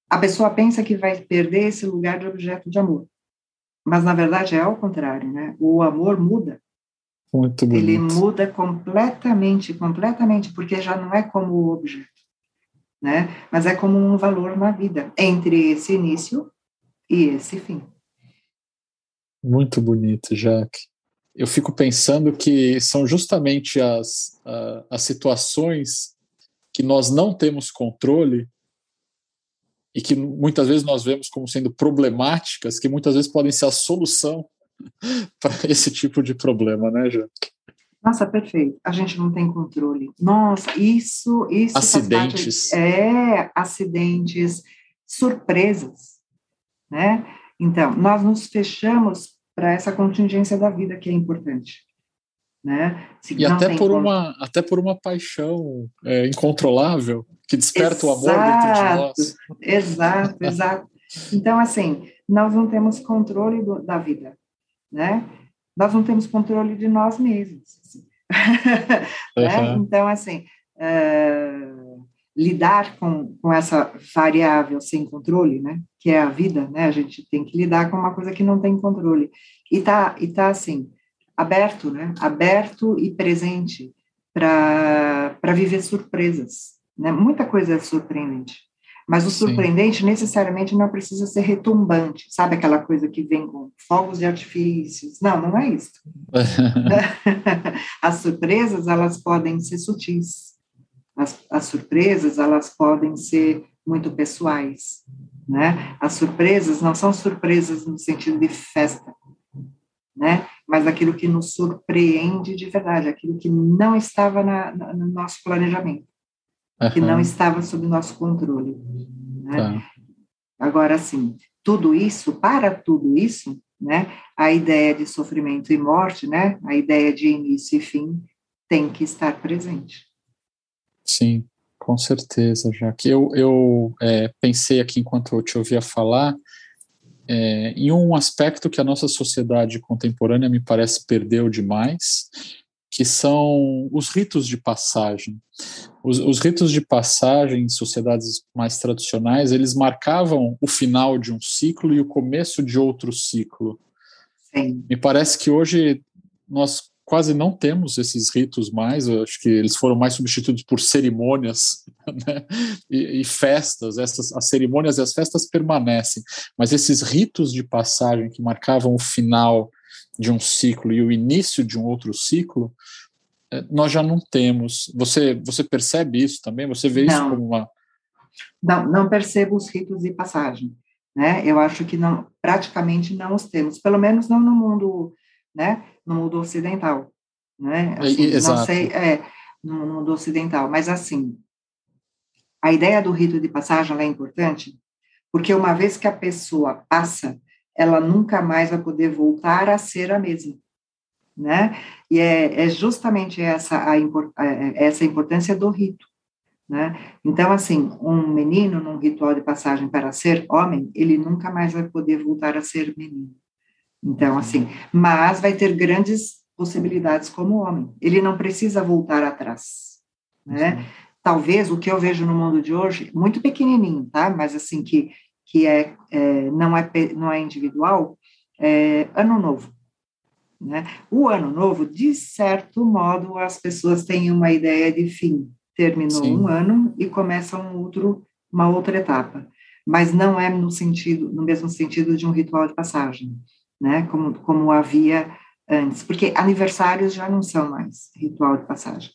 a pessoa pensa que vai perder esse lugar de objeto de amor. Mas, na verdade, é ao contrário, né? O amor muda. Muito bonito. Ele muda completamente, completamente, porque já não é como o objeto, né? Mas é como um valor na vida, entre esse início e esse fim. Muito bonito, Jaque. Eu fico pensando que são justamente as, as situações que nós não temos controle e que muitas vezes nós vemos como sendo problemáticas, que muitas vezes podem ser a solução <laughs> para esse tipo de problema, né, Jaque? Nossa, perfeito. A gente não tem controle. Nossa, isso, isso acidentes. é acidentes, surpresas, né? Então, nós nos fechamos para essa contingência da vida que é importante, né? Se e até por, uma, até por uma paixão é, incontrolável que desperta exato, o amor dentro de nós. Exato, <laughs> exato. Então, assim, nós não temos controle do, da vida, né? Nós não temos controle de nós mesmos. Assim. <laughs> né? uhum. Então, assim, uh, lidar com, com essa variável sem controle, né? Que é a vida, né? A gente tem que lidar com uma coisa que não tem controle. E tá, e tá assim, aberto, né? Aberto e presente para viver surpresas, né? Muita coisa é surpreendente. Mas o surpreendente Sim. necessariamente não precisa ser retumbante, sabe aquela coisa que vem com fogos de artifícios? Não, não é isso. <laughs> <laughs> as surpresas, elas podem ser sutis. As, as surpresas, elas podem ser muito pessoais, né? As surpresas não são surpresas no sentido de festa, né? Mas aquilo que nos surpreende de verdade, aquilo que não estava na, na, no nosso planejamento, uhum. que não estava sob nosso controle. Né? Tá. Agora, sim, tudo isso, para tudo isso, né? A ideia de sofrimento e morte, né? A ideia de início e fim tem que estar presente. Sim, com certeza, já que eu, eu é, pensei aqui enquanto eu te ouvia falar é, em um aspecto que a nossa sociedade contemporânea me parece perdeu demais, que são os ritos de passagem. Os, os, ritos de passagem em sociedades mais tradicionais, eles marcavam o final de um ciclo e o começo de outro ciclo. Sim. Me parece que hoje nós quase não temos esses ritos mais, eu acho que eles foram mais substituídos por cerimônias <laughs> né? e, e, festas. Essas, as cerimônias e as festas permanecem, mas esses ritos de passagem que marcavam o final de um ciclo e o início de um outro ciclo, eh, nós já não temos. Você, você percebe isso também? Você vê não. isso como uma. Não, não percebo os ritos de passagem. Né? Eu acho que não, praticamente não os temos, pelo menos não no mundo, né? No mundo ocidental, né? Assim, Exato. Não sei, é, no mundo ocidental, mas assim, a ideia do rito de passagem é importante, porque uma vez que a pessoa passa, ela nunca mais vai poder voltar a ser a mesma, né? E é, é justamente essa a, essa a importância do rito, né? Então, assim, um menino num ritual de passagem para ser homem, ele nunca mais vai poder voltar a ser menino. Então, assim, mas vai ter grandes possibilidades como homem. Ele não precisa voltar atrás, né? Sim. Talvez o que eu vejo no mundo de hoje, muito pequenininho, tá? Mas assim que que é, é, não, é, não é individual, é ano novo. Né? O ano novo, de certo modo, as pessoas têm uma ideia de fim. Terminou Sim. um ano e começa um outro, uma outra etapa. Mas não é no sentido, no mesmo sentido de um ritual de passagem, né? Como, como havia antes, porque aniversários já não são mais ritual de passagem.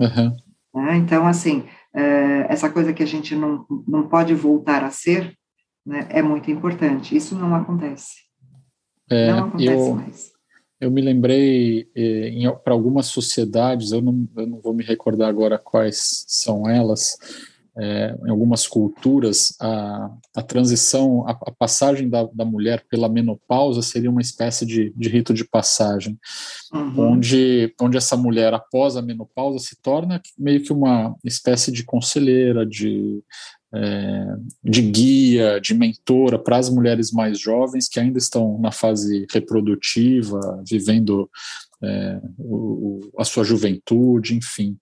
Uhum. Né? Então, assim, é, essa coisa que a gente não, não pode voltar a ser, né, é muito importante. Isso não acontece. É, não acontece eu, mais. Eu me lembrei, eh, para algumas sociedades, eu não, eu não vou me recordar agora quais são elas, é, em algumas culturas, a, a transição, a, a passagem da, da, mulher pela menopausa seria uma espécie de, de rito de passagem, uhum. onde, onde essa mulher, após a menopausa, se torna meio que uma espécie de conselheira, de, é, de guia, de mentora para as mulheres mais jovens que ainda estão na fase reprodutiva, vivendo é, o, a sua juventude, enfim.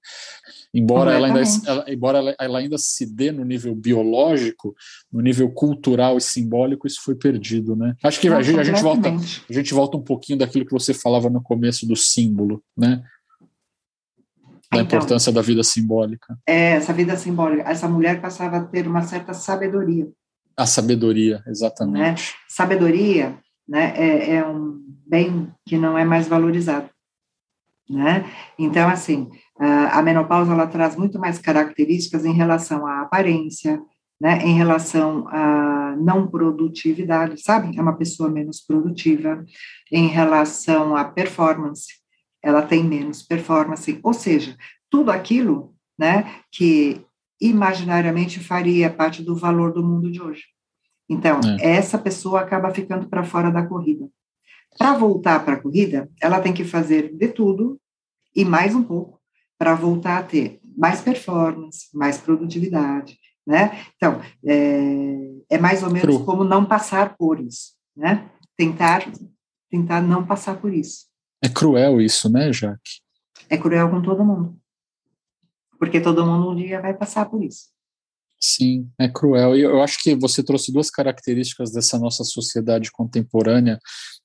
Embora, ela ainda, ela, embora ela, ela, ainda se dê no nível biológico, no nível cultural e simbólico, isso foi perdido, né? Acho que Não, a, gente, a, gente volta, a gente volta um pouquinho daquilo que você falava no começo do símbolo, né? da então, importância da vida simbólica. É, essa vida simbólica. Essa mulher passava a ter uma certa sabedoria. A sabedoria, exatamente. Né? Sabedoria né, é, é, um bem que não é mais valorizado. Né? Então, assim, a menopausa ela traz muito mais características em relação à aparência, né, em relação à não produtividade, sabe? É uma pessoa menos produtiva, em relação à performance, ela tem menos performance, ou seja, tudo aquilo, né, que imaginariamente faria parte do valor do mundo de hoje. Então, é. essa pessoa acaba ficando para fora da corrida. Para voltar para a corrida, ela tem que fazer de tudo e mais um pouco para voltar a ter mais performance, mais produtividade, né? Então, é, é mais ou menos como não passar por isso, né? Tentar, tentar não passar por isso. É cruel isso, né, Jaque? É cruel com todo mundo. Porque todo mundo um dia vai passar por isso. Sim, é cruel. E eu acho que você trouxe duas características dessa nossa sociedade contemporânea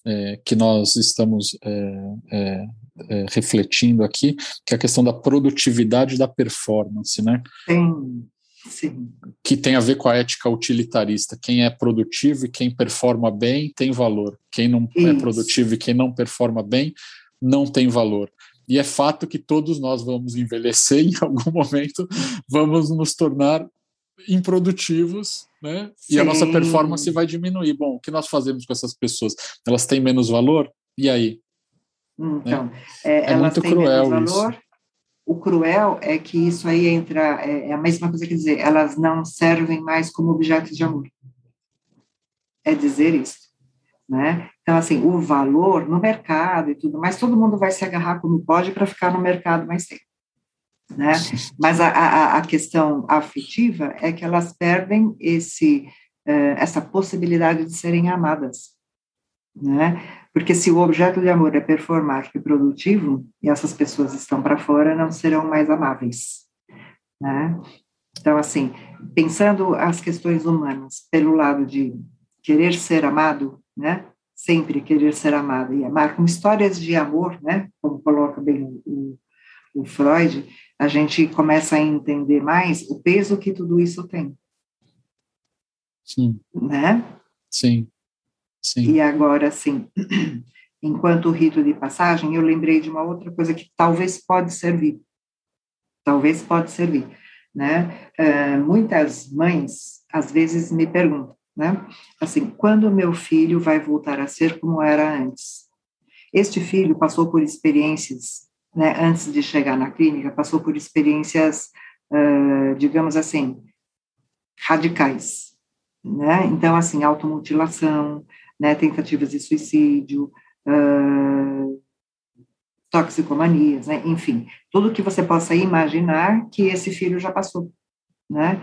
é, que nós estamos é, é, é refletindo aqui, que é a questão da produtividade da performance, né? Sim, sim. Que tem a ver com a ética utilitarista. Quem é produtivo e quem performa bem tem valor. Quem não é Isso. é produtivo e quem não performa bem não tem valor. E é fato que todos nós vamos envelhecer <laughs> em algum momento, vamos nos tornar improdutivos, né? Sim. E a nossa performance vai diminuir. Bom, o que nós fazemos com essas pessoas? Elas têm menos valor? E aí? Então, né? é, é muito cruel valor, isso. O cruel é que isso aí entra, é, é a mesma coisa que dizer, elas não servem mais como objetos de amor. É dizer isso, né? Então, assim, o valor no mercado e tudo, mas todo mundo vai se agarrar como pode para ficar no mercado mais tempo né? Mas a, a, a, questão afetiva é que elas perdem esse, uh, essa possibilidade de serem amadas, né? Porque se o objeto de amor é performático e produtivo, e essas pessoas estão para fora, não serão mais amáveis, né? Então, assim, pensando as questões humanas pelo lado de querer ser amado, né? Sempre querer ser amado e amar, com histórias de amor, né? Como coloca bem o, o Freud, a gente começa a entender mais o peso que tudo isso tem. Sim. Né? Sim. Sim. E agora, assim, <clears throat> enquanto rito de passagem, eu lembrei de uma outra coisa que talvez pode servir. Talvez pode servir, né? Uh, muitas mães, às vezes, me perguntam, né? Assim, quando meu filho vai voltar a ser como era antes? Este filho passou por experiências né, antes de chegar na clínica, passou por experiências, uh, digamos assim, radicais, né? Então, assim, automutilação, né, tentativas de suicídio, uh, toxicomanias, né? Enfim, tudo que você possa imaginar que esse filho já passou, né?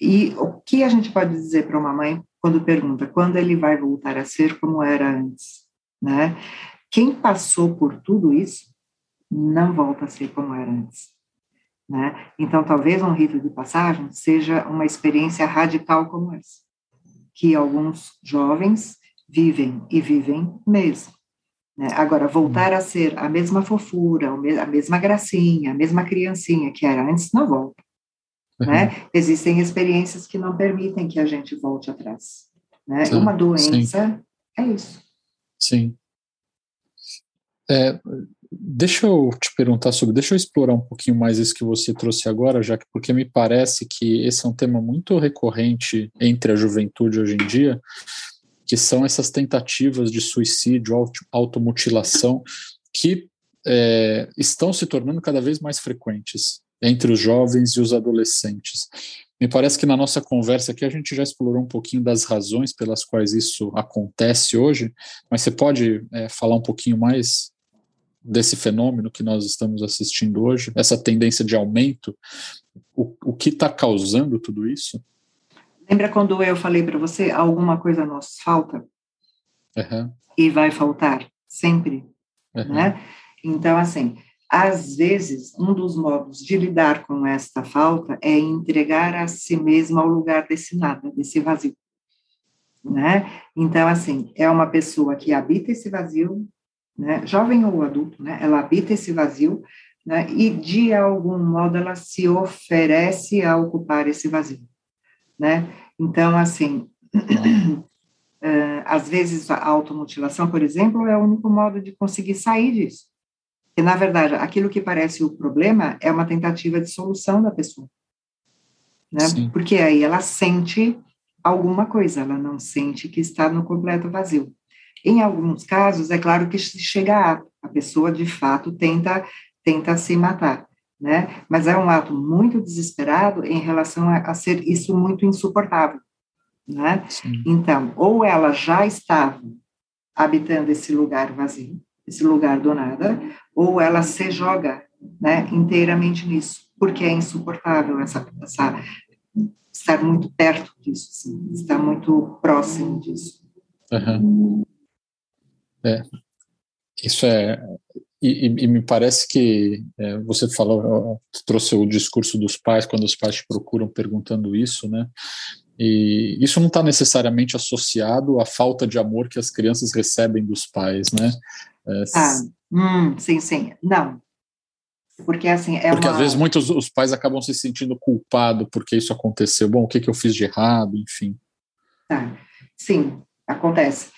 E o que a gente pode dizer para uma mãe quando pergunta quando ele vai voltar a ser como era antes, né? Quem passou por tudo isso não volta a ser como era antes. Né? Então, talvez um rito de passagem seja uma experiência radical como essa, que alguns jovens vivem e vivem mesmo. Né? Agora, voltar a ser a mesma fofura, a mesma gracinha, a mesma criancinha que era antes, não volta. Uhum. Né? Existem experiências que não permitem que a gente volte atrás. Né? Sim, Uma doença sim. é isso. Sim. É, Deixa eu te perguntar sobre, deixa eu explorar um pouquinho mais isso que você trouxe agora, já que porque me parece que esse é um tema muito recorrente entre a juventude hoje em dia, que são essas tentativas de suicídio, automutilação, que é, estão se tornando cada vez mais frequentes entre os jovens e os adolescentes. Me parece que na nossa conversa aqui a gente já explorou um pouquinho das razões pelas quais isso acontece hoje, mas você pode é, falar um pouquinho mais desse fenômeno que nós estamos assistindo hoje, essa tendência de aumento, o, o que está causando tudo isso? Lembra quando eu falei para você, alguma coisa nos falta? Uhum. E vai faltar, sempre, uhum. né? Então, assim, às vezes, um dos modos de lidar com esta falta é entregar a si mesmo ao lugar desse nada, desse vazio. Né? Então, assim, é uma pessoa que habita esse vazio, né, jovem ou adulto, né, ela habita esse vazio, né, e de algum modo ela se oferece a ocupar esse vazio, né? Então, assim, uh, <clears throat> às vezes a automutilação, por exemplo, é o único modo de conseguir sair disso. E, na verdade, aquilo que parece o problema é uma tentativa de solução da pessoa. Né? Porque aí ela sente alguma coisa, ela não sente que está no completo vazio. Em alguns casos, é claro que chega a a pessoa de fato tenta tenta se matar, né? Mas é um ato muito desesperado em relação a, a ser isso muito insuportável, né? Sim. Então, ou ela já estava habitando esse lugar vazio, esse lugar do nada, ou ela se joga né, inteiramente nisso, porque é insuportável essa, essa estar muito perto disso, assim, estar muito próximo disso. Uhum. É, isso é e, e, me parece que é, você falou, trouxe o discurso dos pais quando os pais te procuram perguntando isso, né? E isso não está necessariamente associado à falta de amor que as crianças recebem dos pais, né? É, ah, hum, sim, sim. Não. Porque assim é Porque uma... às vezes muitos os pais acabam se sentindo culpados porque isso aconteceu. Bom, o que, que eu fiz de errado, enfim. Tá. Sim, acontece.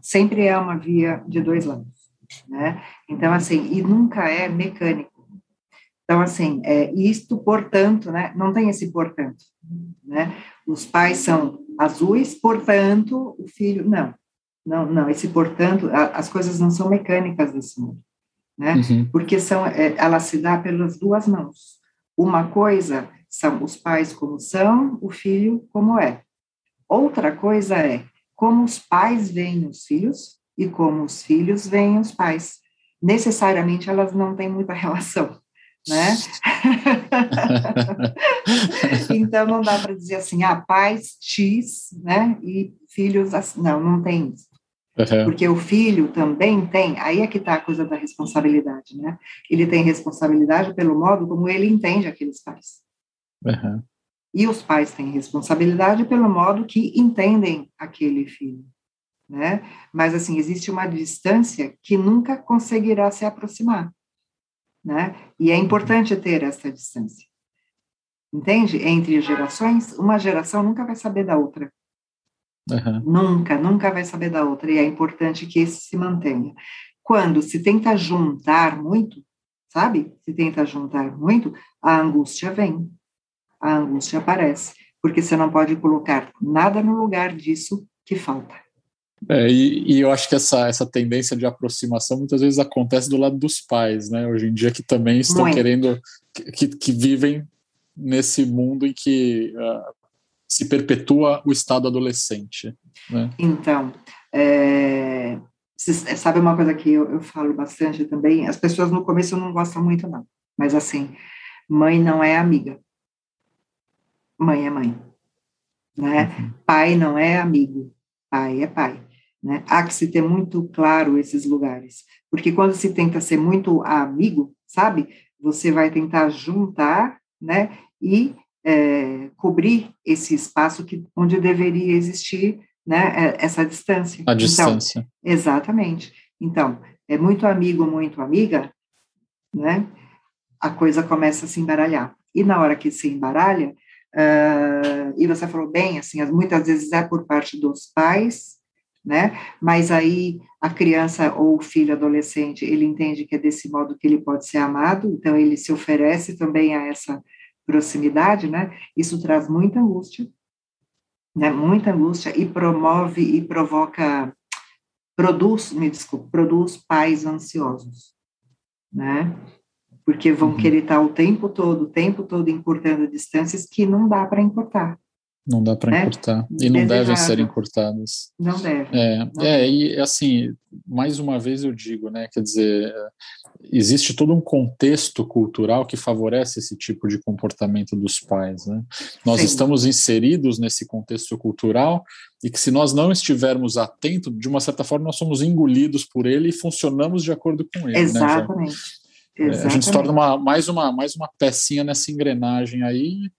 Sempre é uma via de dois lados né? Então, assim, e nunca é mecânico. Então, assim, é, isto, portanto, né, não tem esse portanto, né? Os pais são azuis, portanto, o filho, não, não, não, esse portanto, a, as coisas não são mecânicas desse mundo, né? Uhum. Porque são, é, ela se dá pelas duas mãos. Uma coisa são os pais como são, o filho como é. Outra coisa é como os pais veem os filhos e como os filhos veem os pais. Necessariamente elas não têm muita <laughs> relação, né? <laughs> então não dá para dizer assim, ah, pais X, né? E filhos assim. Não, não tem isso. Uhum. Porque o filho também tem, aí é que está a coisa da responsabilidade, né? Ele tem responsabilidade pelo modo como ele entende aqueles pais. Uhum. E os pais têm responsabilidade pelo modo que entendem aquele filho né? Mas assim, existe uma distância que nunca conseguirá se aproximar, né? E é importante ter essa distância. Entende? Entre gerações, uma geração nunca vai saber da outra. Uhum. Nunca, nunca vai saber da outra. E é importante que esse se mantenha. Quando se tenta juntar muito, sabe? Se tenta juntar muito, a angústia vem. A angústia aparece. Porque você não pode colocar nada no lugar disso que falta. É, e, e, eu acho que essa, essa tendência de aproximação muitas vezes acontece do lado dos pais, né? Hoje em dia que também estão Muito. querendo, que, que vivem nesse mundo em que uh, se perpetua o estado adolescente. Né? Então, é, sabe uma coisa que eu, eu falo bastante também? As pessoas no começo não gostam muito, não. Mas assim, mãe não é amiga. Mãe é mãe. Né? Uhum. Pai não é amigo. Pai é pai. Né? Há que se ter muito claro esses lugares, porque quando se tenta ser muito amigo, sabe, você vai tentar juntar, né, e é, cobrir esse espaço que onde deveria existir, né, é, essa distância. A distância. Então, exatamente. Então, é muito amigo, muito amiga, né? A coisa começa a se embaralhar. E na hora que se embaralha, uh, e você falou bem, assim, muitas vezes é por parte dos pais, né? Mas aí a criança ou o filho adolescente, ele entende que é desse modo que ele pode ser amado, então ele se oferece também a essa proximidade, né? Isso traz muita angústia, né? Muita angústia e promove e provoca, produz, me desculpe, produz pais ansiosos, né? Porque vão uhum. querer estar o tempo todo, o tempo todo encurtando distâncias que não dá para encurtar. Não dá para é? encurtar. E não devem ser encurtadas. Não deve. É, não é e assim, mais uma vez eu digo, né? Quer dizer, existe todo um contexto cultural que favorece esse tipo de comportamento dos pais, né? Nós Sim. estamos inseridos nesse contexto cultural e que se nós não estivermos atentos, de uma certa forma, nós somos engolidos por ele e funcionamos de acordo com ele. Né, Exatamente. Né, é, a gente se torna uma, mais, uma, mais uma pecinha nessa engrenagem aí,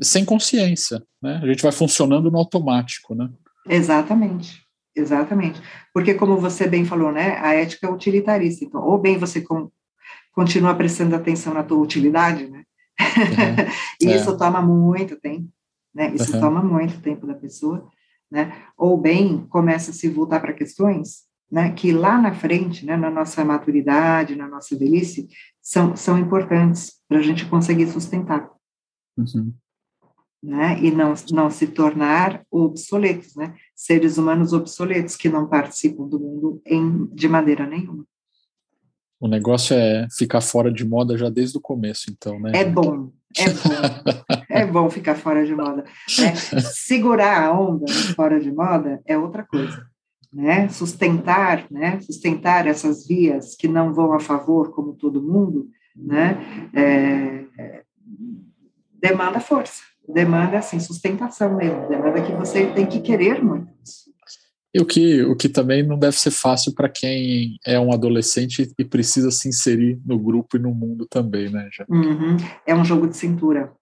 sem consciência, né? A gente vai funcionando no automático, né? Exatamente, exatamente. Porque, como você bem falou, né, a ética é utilitarista. Então, ou bem você com, continua prestando atenção na tua utilidade, né? Uhum. <laughs> e é. isso toma muito tempo, né? Isso uhum. toma muito tempo da pessoa, né? Ou bem começa a se voltar para questões né, que lá na frente, né, na nossa maturidade, na nossa velhice, são, são importantes para a gente conseguir sustentar. Uhum. Né, e não, não se tornar obsoletos, né, seres humanos obsoletos que não participam do mundo em, de maneira nenhuma. O negócio é ficar fora de moda já desde o começo, então, né? É bom, é bom. é bom ficar fora de moda. Né? Segurar a onda fora de moda é outra coisa. Né, sustentar, né, sustentar essas vias que não vão a favor, como todo mundo, né, é, demanda força, demanda assim sustentação mesmo, demanda que você tem que querer muito. E o que, o que também não deve ser fácil para quem é um adolescente e precisa se inserir no grupo e no mundo também, né? Uhum. É um jogo de cintura.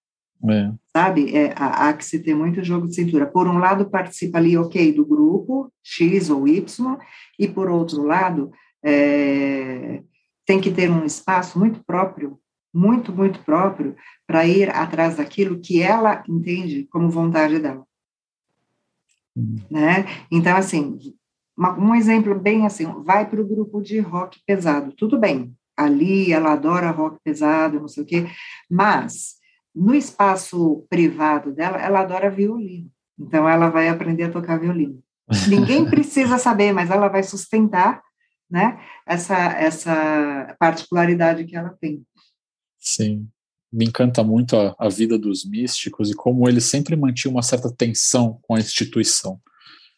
É. Sabe? É, há, há, que se ter muito jogo de cintura. Por um lado, participa ali, ok, do grupo, X ou Y, e por outro lado, é, tem que ter um espaço muito próprio, muito, muito próprio, para ir atrás daquilo que ela entende como vontade dela. Hum. Né? Então, assim, uma, um exemplo bem assim, vai para o grupo de rock pesado, tudo bem, ali ela adora rock pesado, não sei o quê, mas no espaço privado dela, ela adora violino. Então, ela vai aprender a tocar violino. Ninguém precisa saber, mas ela vai sustentar né, essa, essa particularidade que ela tem. Sim. Me encanta muito a, a vida dos místicos e como eles sempre mantinham uma certa tensão com a instituição.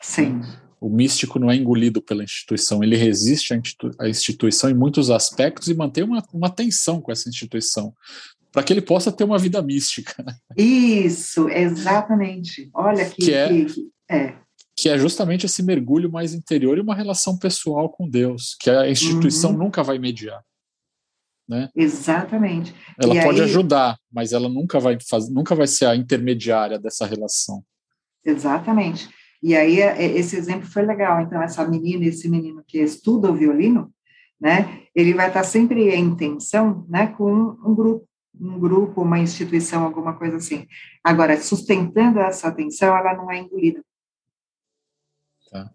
Sim. O místico não é engolido pela instituição, ele resiste à, institu à instituição em muitos aspectos e mantém uma, uma tensão com essa instituição para que ele possa ter uma vida mística. Isso, exatamente. Olha que, que, é, que, é. Que é justamente esse mergulho mais interior e uma relação pessoal com Deus, que a instituição uhum. nunca vai mediar. Né? Exatamente. Ela e pode aí... ajudar, mas ela nunca vai fazer, nunca vai ser a intermediária dessa relação. Exatamente. E aí é, esse exemplo foi legal. Então essa menina, esse menino que estuda o violino, né? Ele vai estar sempre em tensão, né, com um grupo um grupo, uma instituição, alguma coisa assim. Agora, sustentando essa atenção, ela não é engolida. Tá.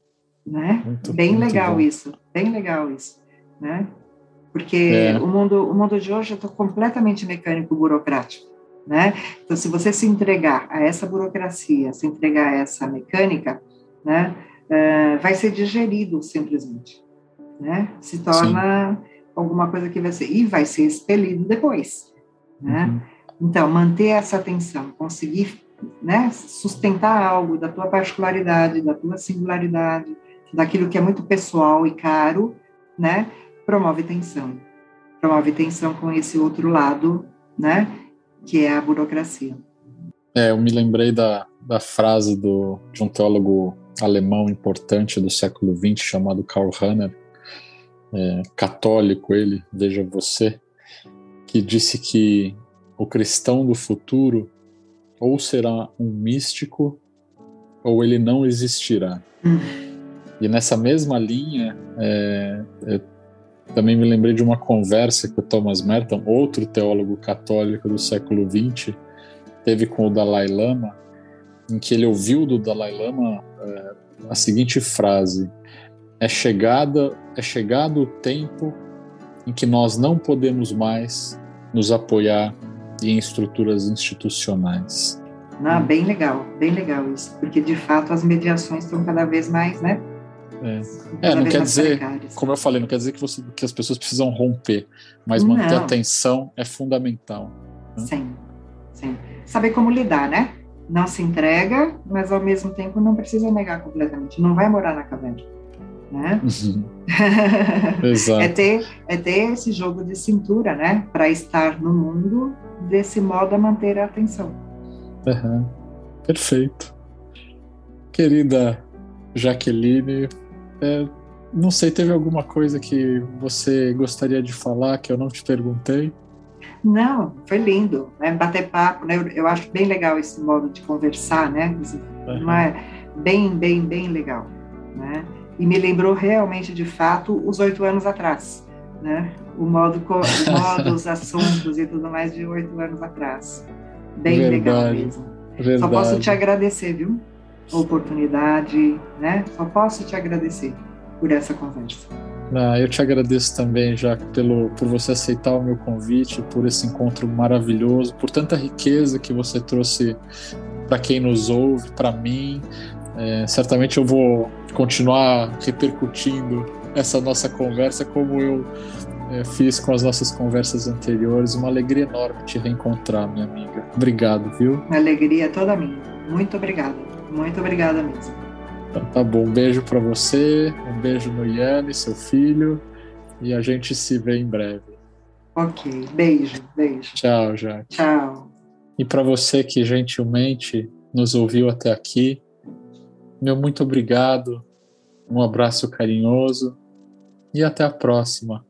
Né? Muito, bem muito legal bom. isso, bem legal isso, né? Porque é. o mundo, o mundo de hoje está completamente mecânico, burocrático, né? Então, se você se entregar a essa burocracia, se entregar a essa mecânica, né, uh, vai ser digerido simplesmente, né? Se torna Sim. alguma coisa que vai ser e vai ser expelido depois, né? Uhum. Então, manter essa atenção, conseguir né, sustentar algo da tua particularidade, da tua singularidade, daquilo que é muito pessoal e caro, né, promove tensão. Promove tensão com esse outro lado, né, que é a burocracia. É, eu me lembrei da, da frase do, de um teólogo alemão importante do século XX chamado Karl Rahner, é, católico ele, veja você, que disse que o cristão do futuro ou será um místico ou ele não existirá. E nessa mesma linha, é, é, também me lembrei de uma conversa que o Thomas Merton, outro teólogo católico do século XX, teve com o Dalai Lama, em que ele ouviu do Dalai Lama é, a seguinte frase: é chegada é chegado o tempo em que nós não podemos mais nos apoiar em estruturas institucionais. Ah, bem legal, bem legal isso, porque de fato as mediações estão cada vez mais, né? É, é não quer dizer, precárias. como eu falei, não quer dizer que, você, que as pessoas precisam romper, mas não. manter a atenção é fundamental. Né? Sim, sim. Saber como lidar, né? Não se entrega, mas ao mesmo tempo não precisa negar completamente. Não vai morar na caverna né? Uhum. <laughs> Exato. é, ter, é ter esse jogo de cintura, né? Para estar no mundo desse modo a manter a atenção. Uhum. Perfeito. Querida Jaqueline, é, não sei, teve alguma coisa que você gostaria de falar que eu não te perguntei? Não, foi lindo, né? Bater papo, né? Eu, eu acho bem legal esse modo de conversar, né? Não é bem, bem, bem legal, né? E me lembrou realmente, de fato, os oito anos atrás, né? O modo, o <laughs> modo os assuntos e tudo mais de oito anos atrás. Bem verdade, legal mesmo. Verdade. Só posso te agradecer, viu? A oportunidade, né? Só posso te agradecer por essa conversa. Ah, eu te agradeço também, já pelo, por você aceitar o meu convite, por esse encontro maravilhoso, por tanta riqueza que você trouxe para quem nos ouve, para mim. É, certamente eu vou continuar repercutindo essa nossa conversa como eu é, fiz com as nossas conversas anteriores. Uma alegria enorme te reencontrar, minha amiga. Obrigado, viu? Alegria toda minha. Muito obrigada. Muito obrigada mesmo. Então tá bom, um beijo para você, um beijo no Iane, seu filho, e a gente se vê em breve. Ok, beijo, beijo. Tchau, Jaque. Tchau. E para você que gentilmente nos ouviu até aqui, meu muito obrigado, um abraço carinhoso e até a próxima.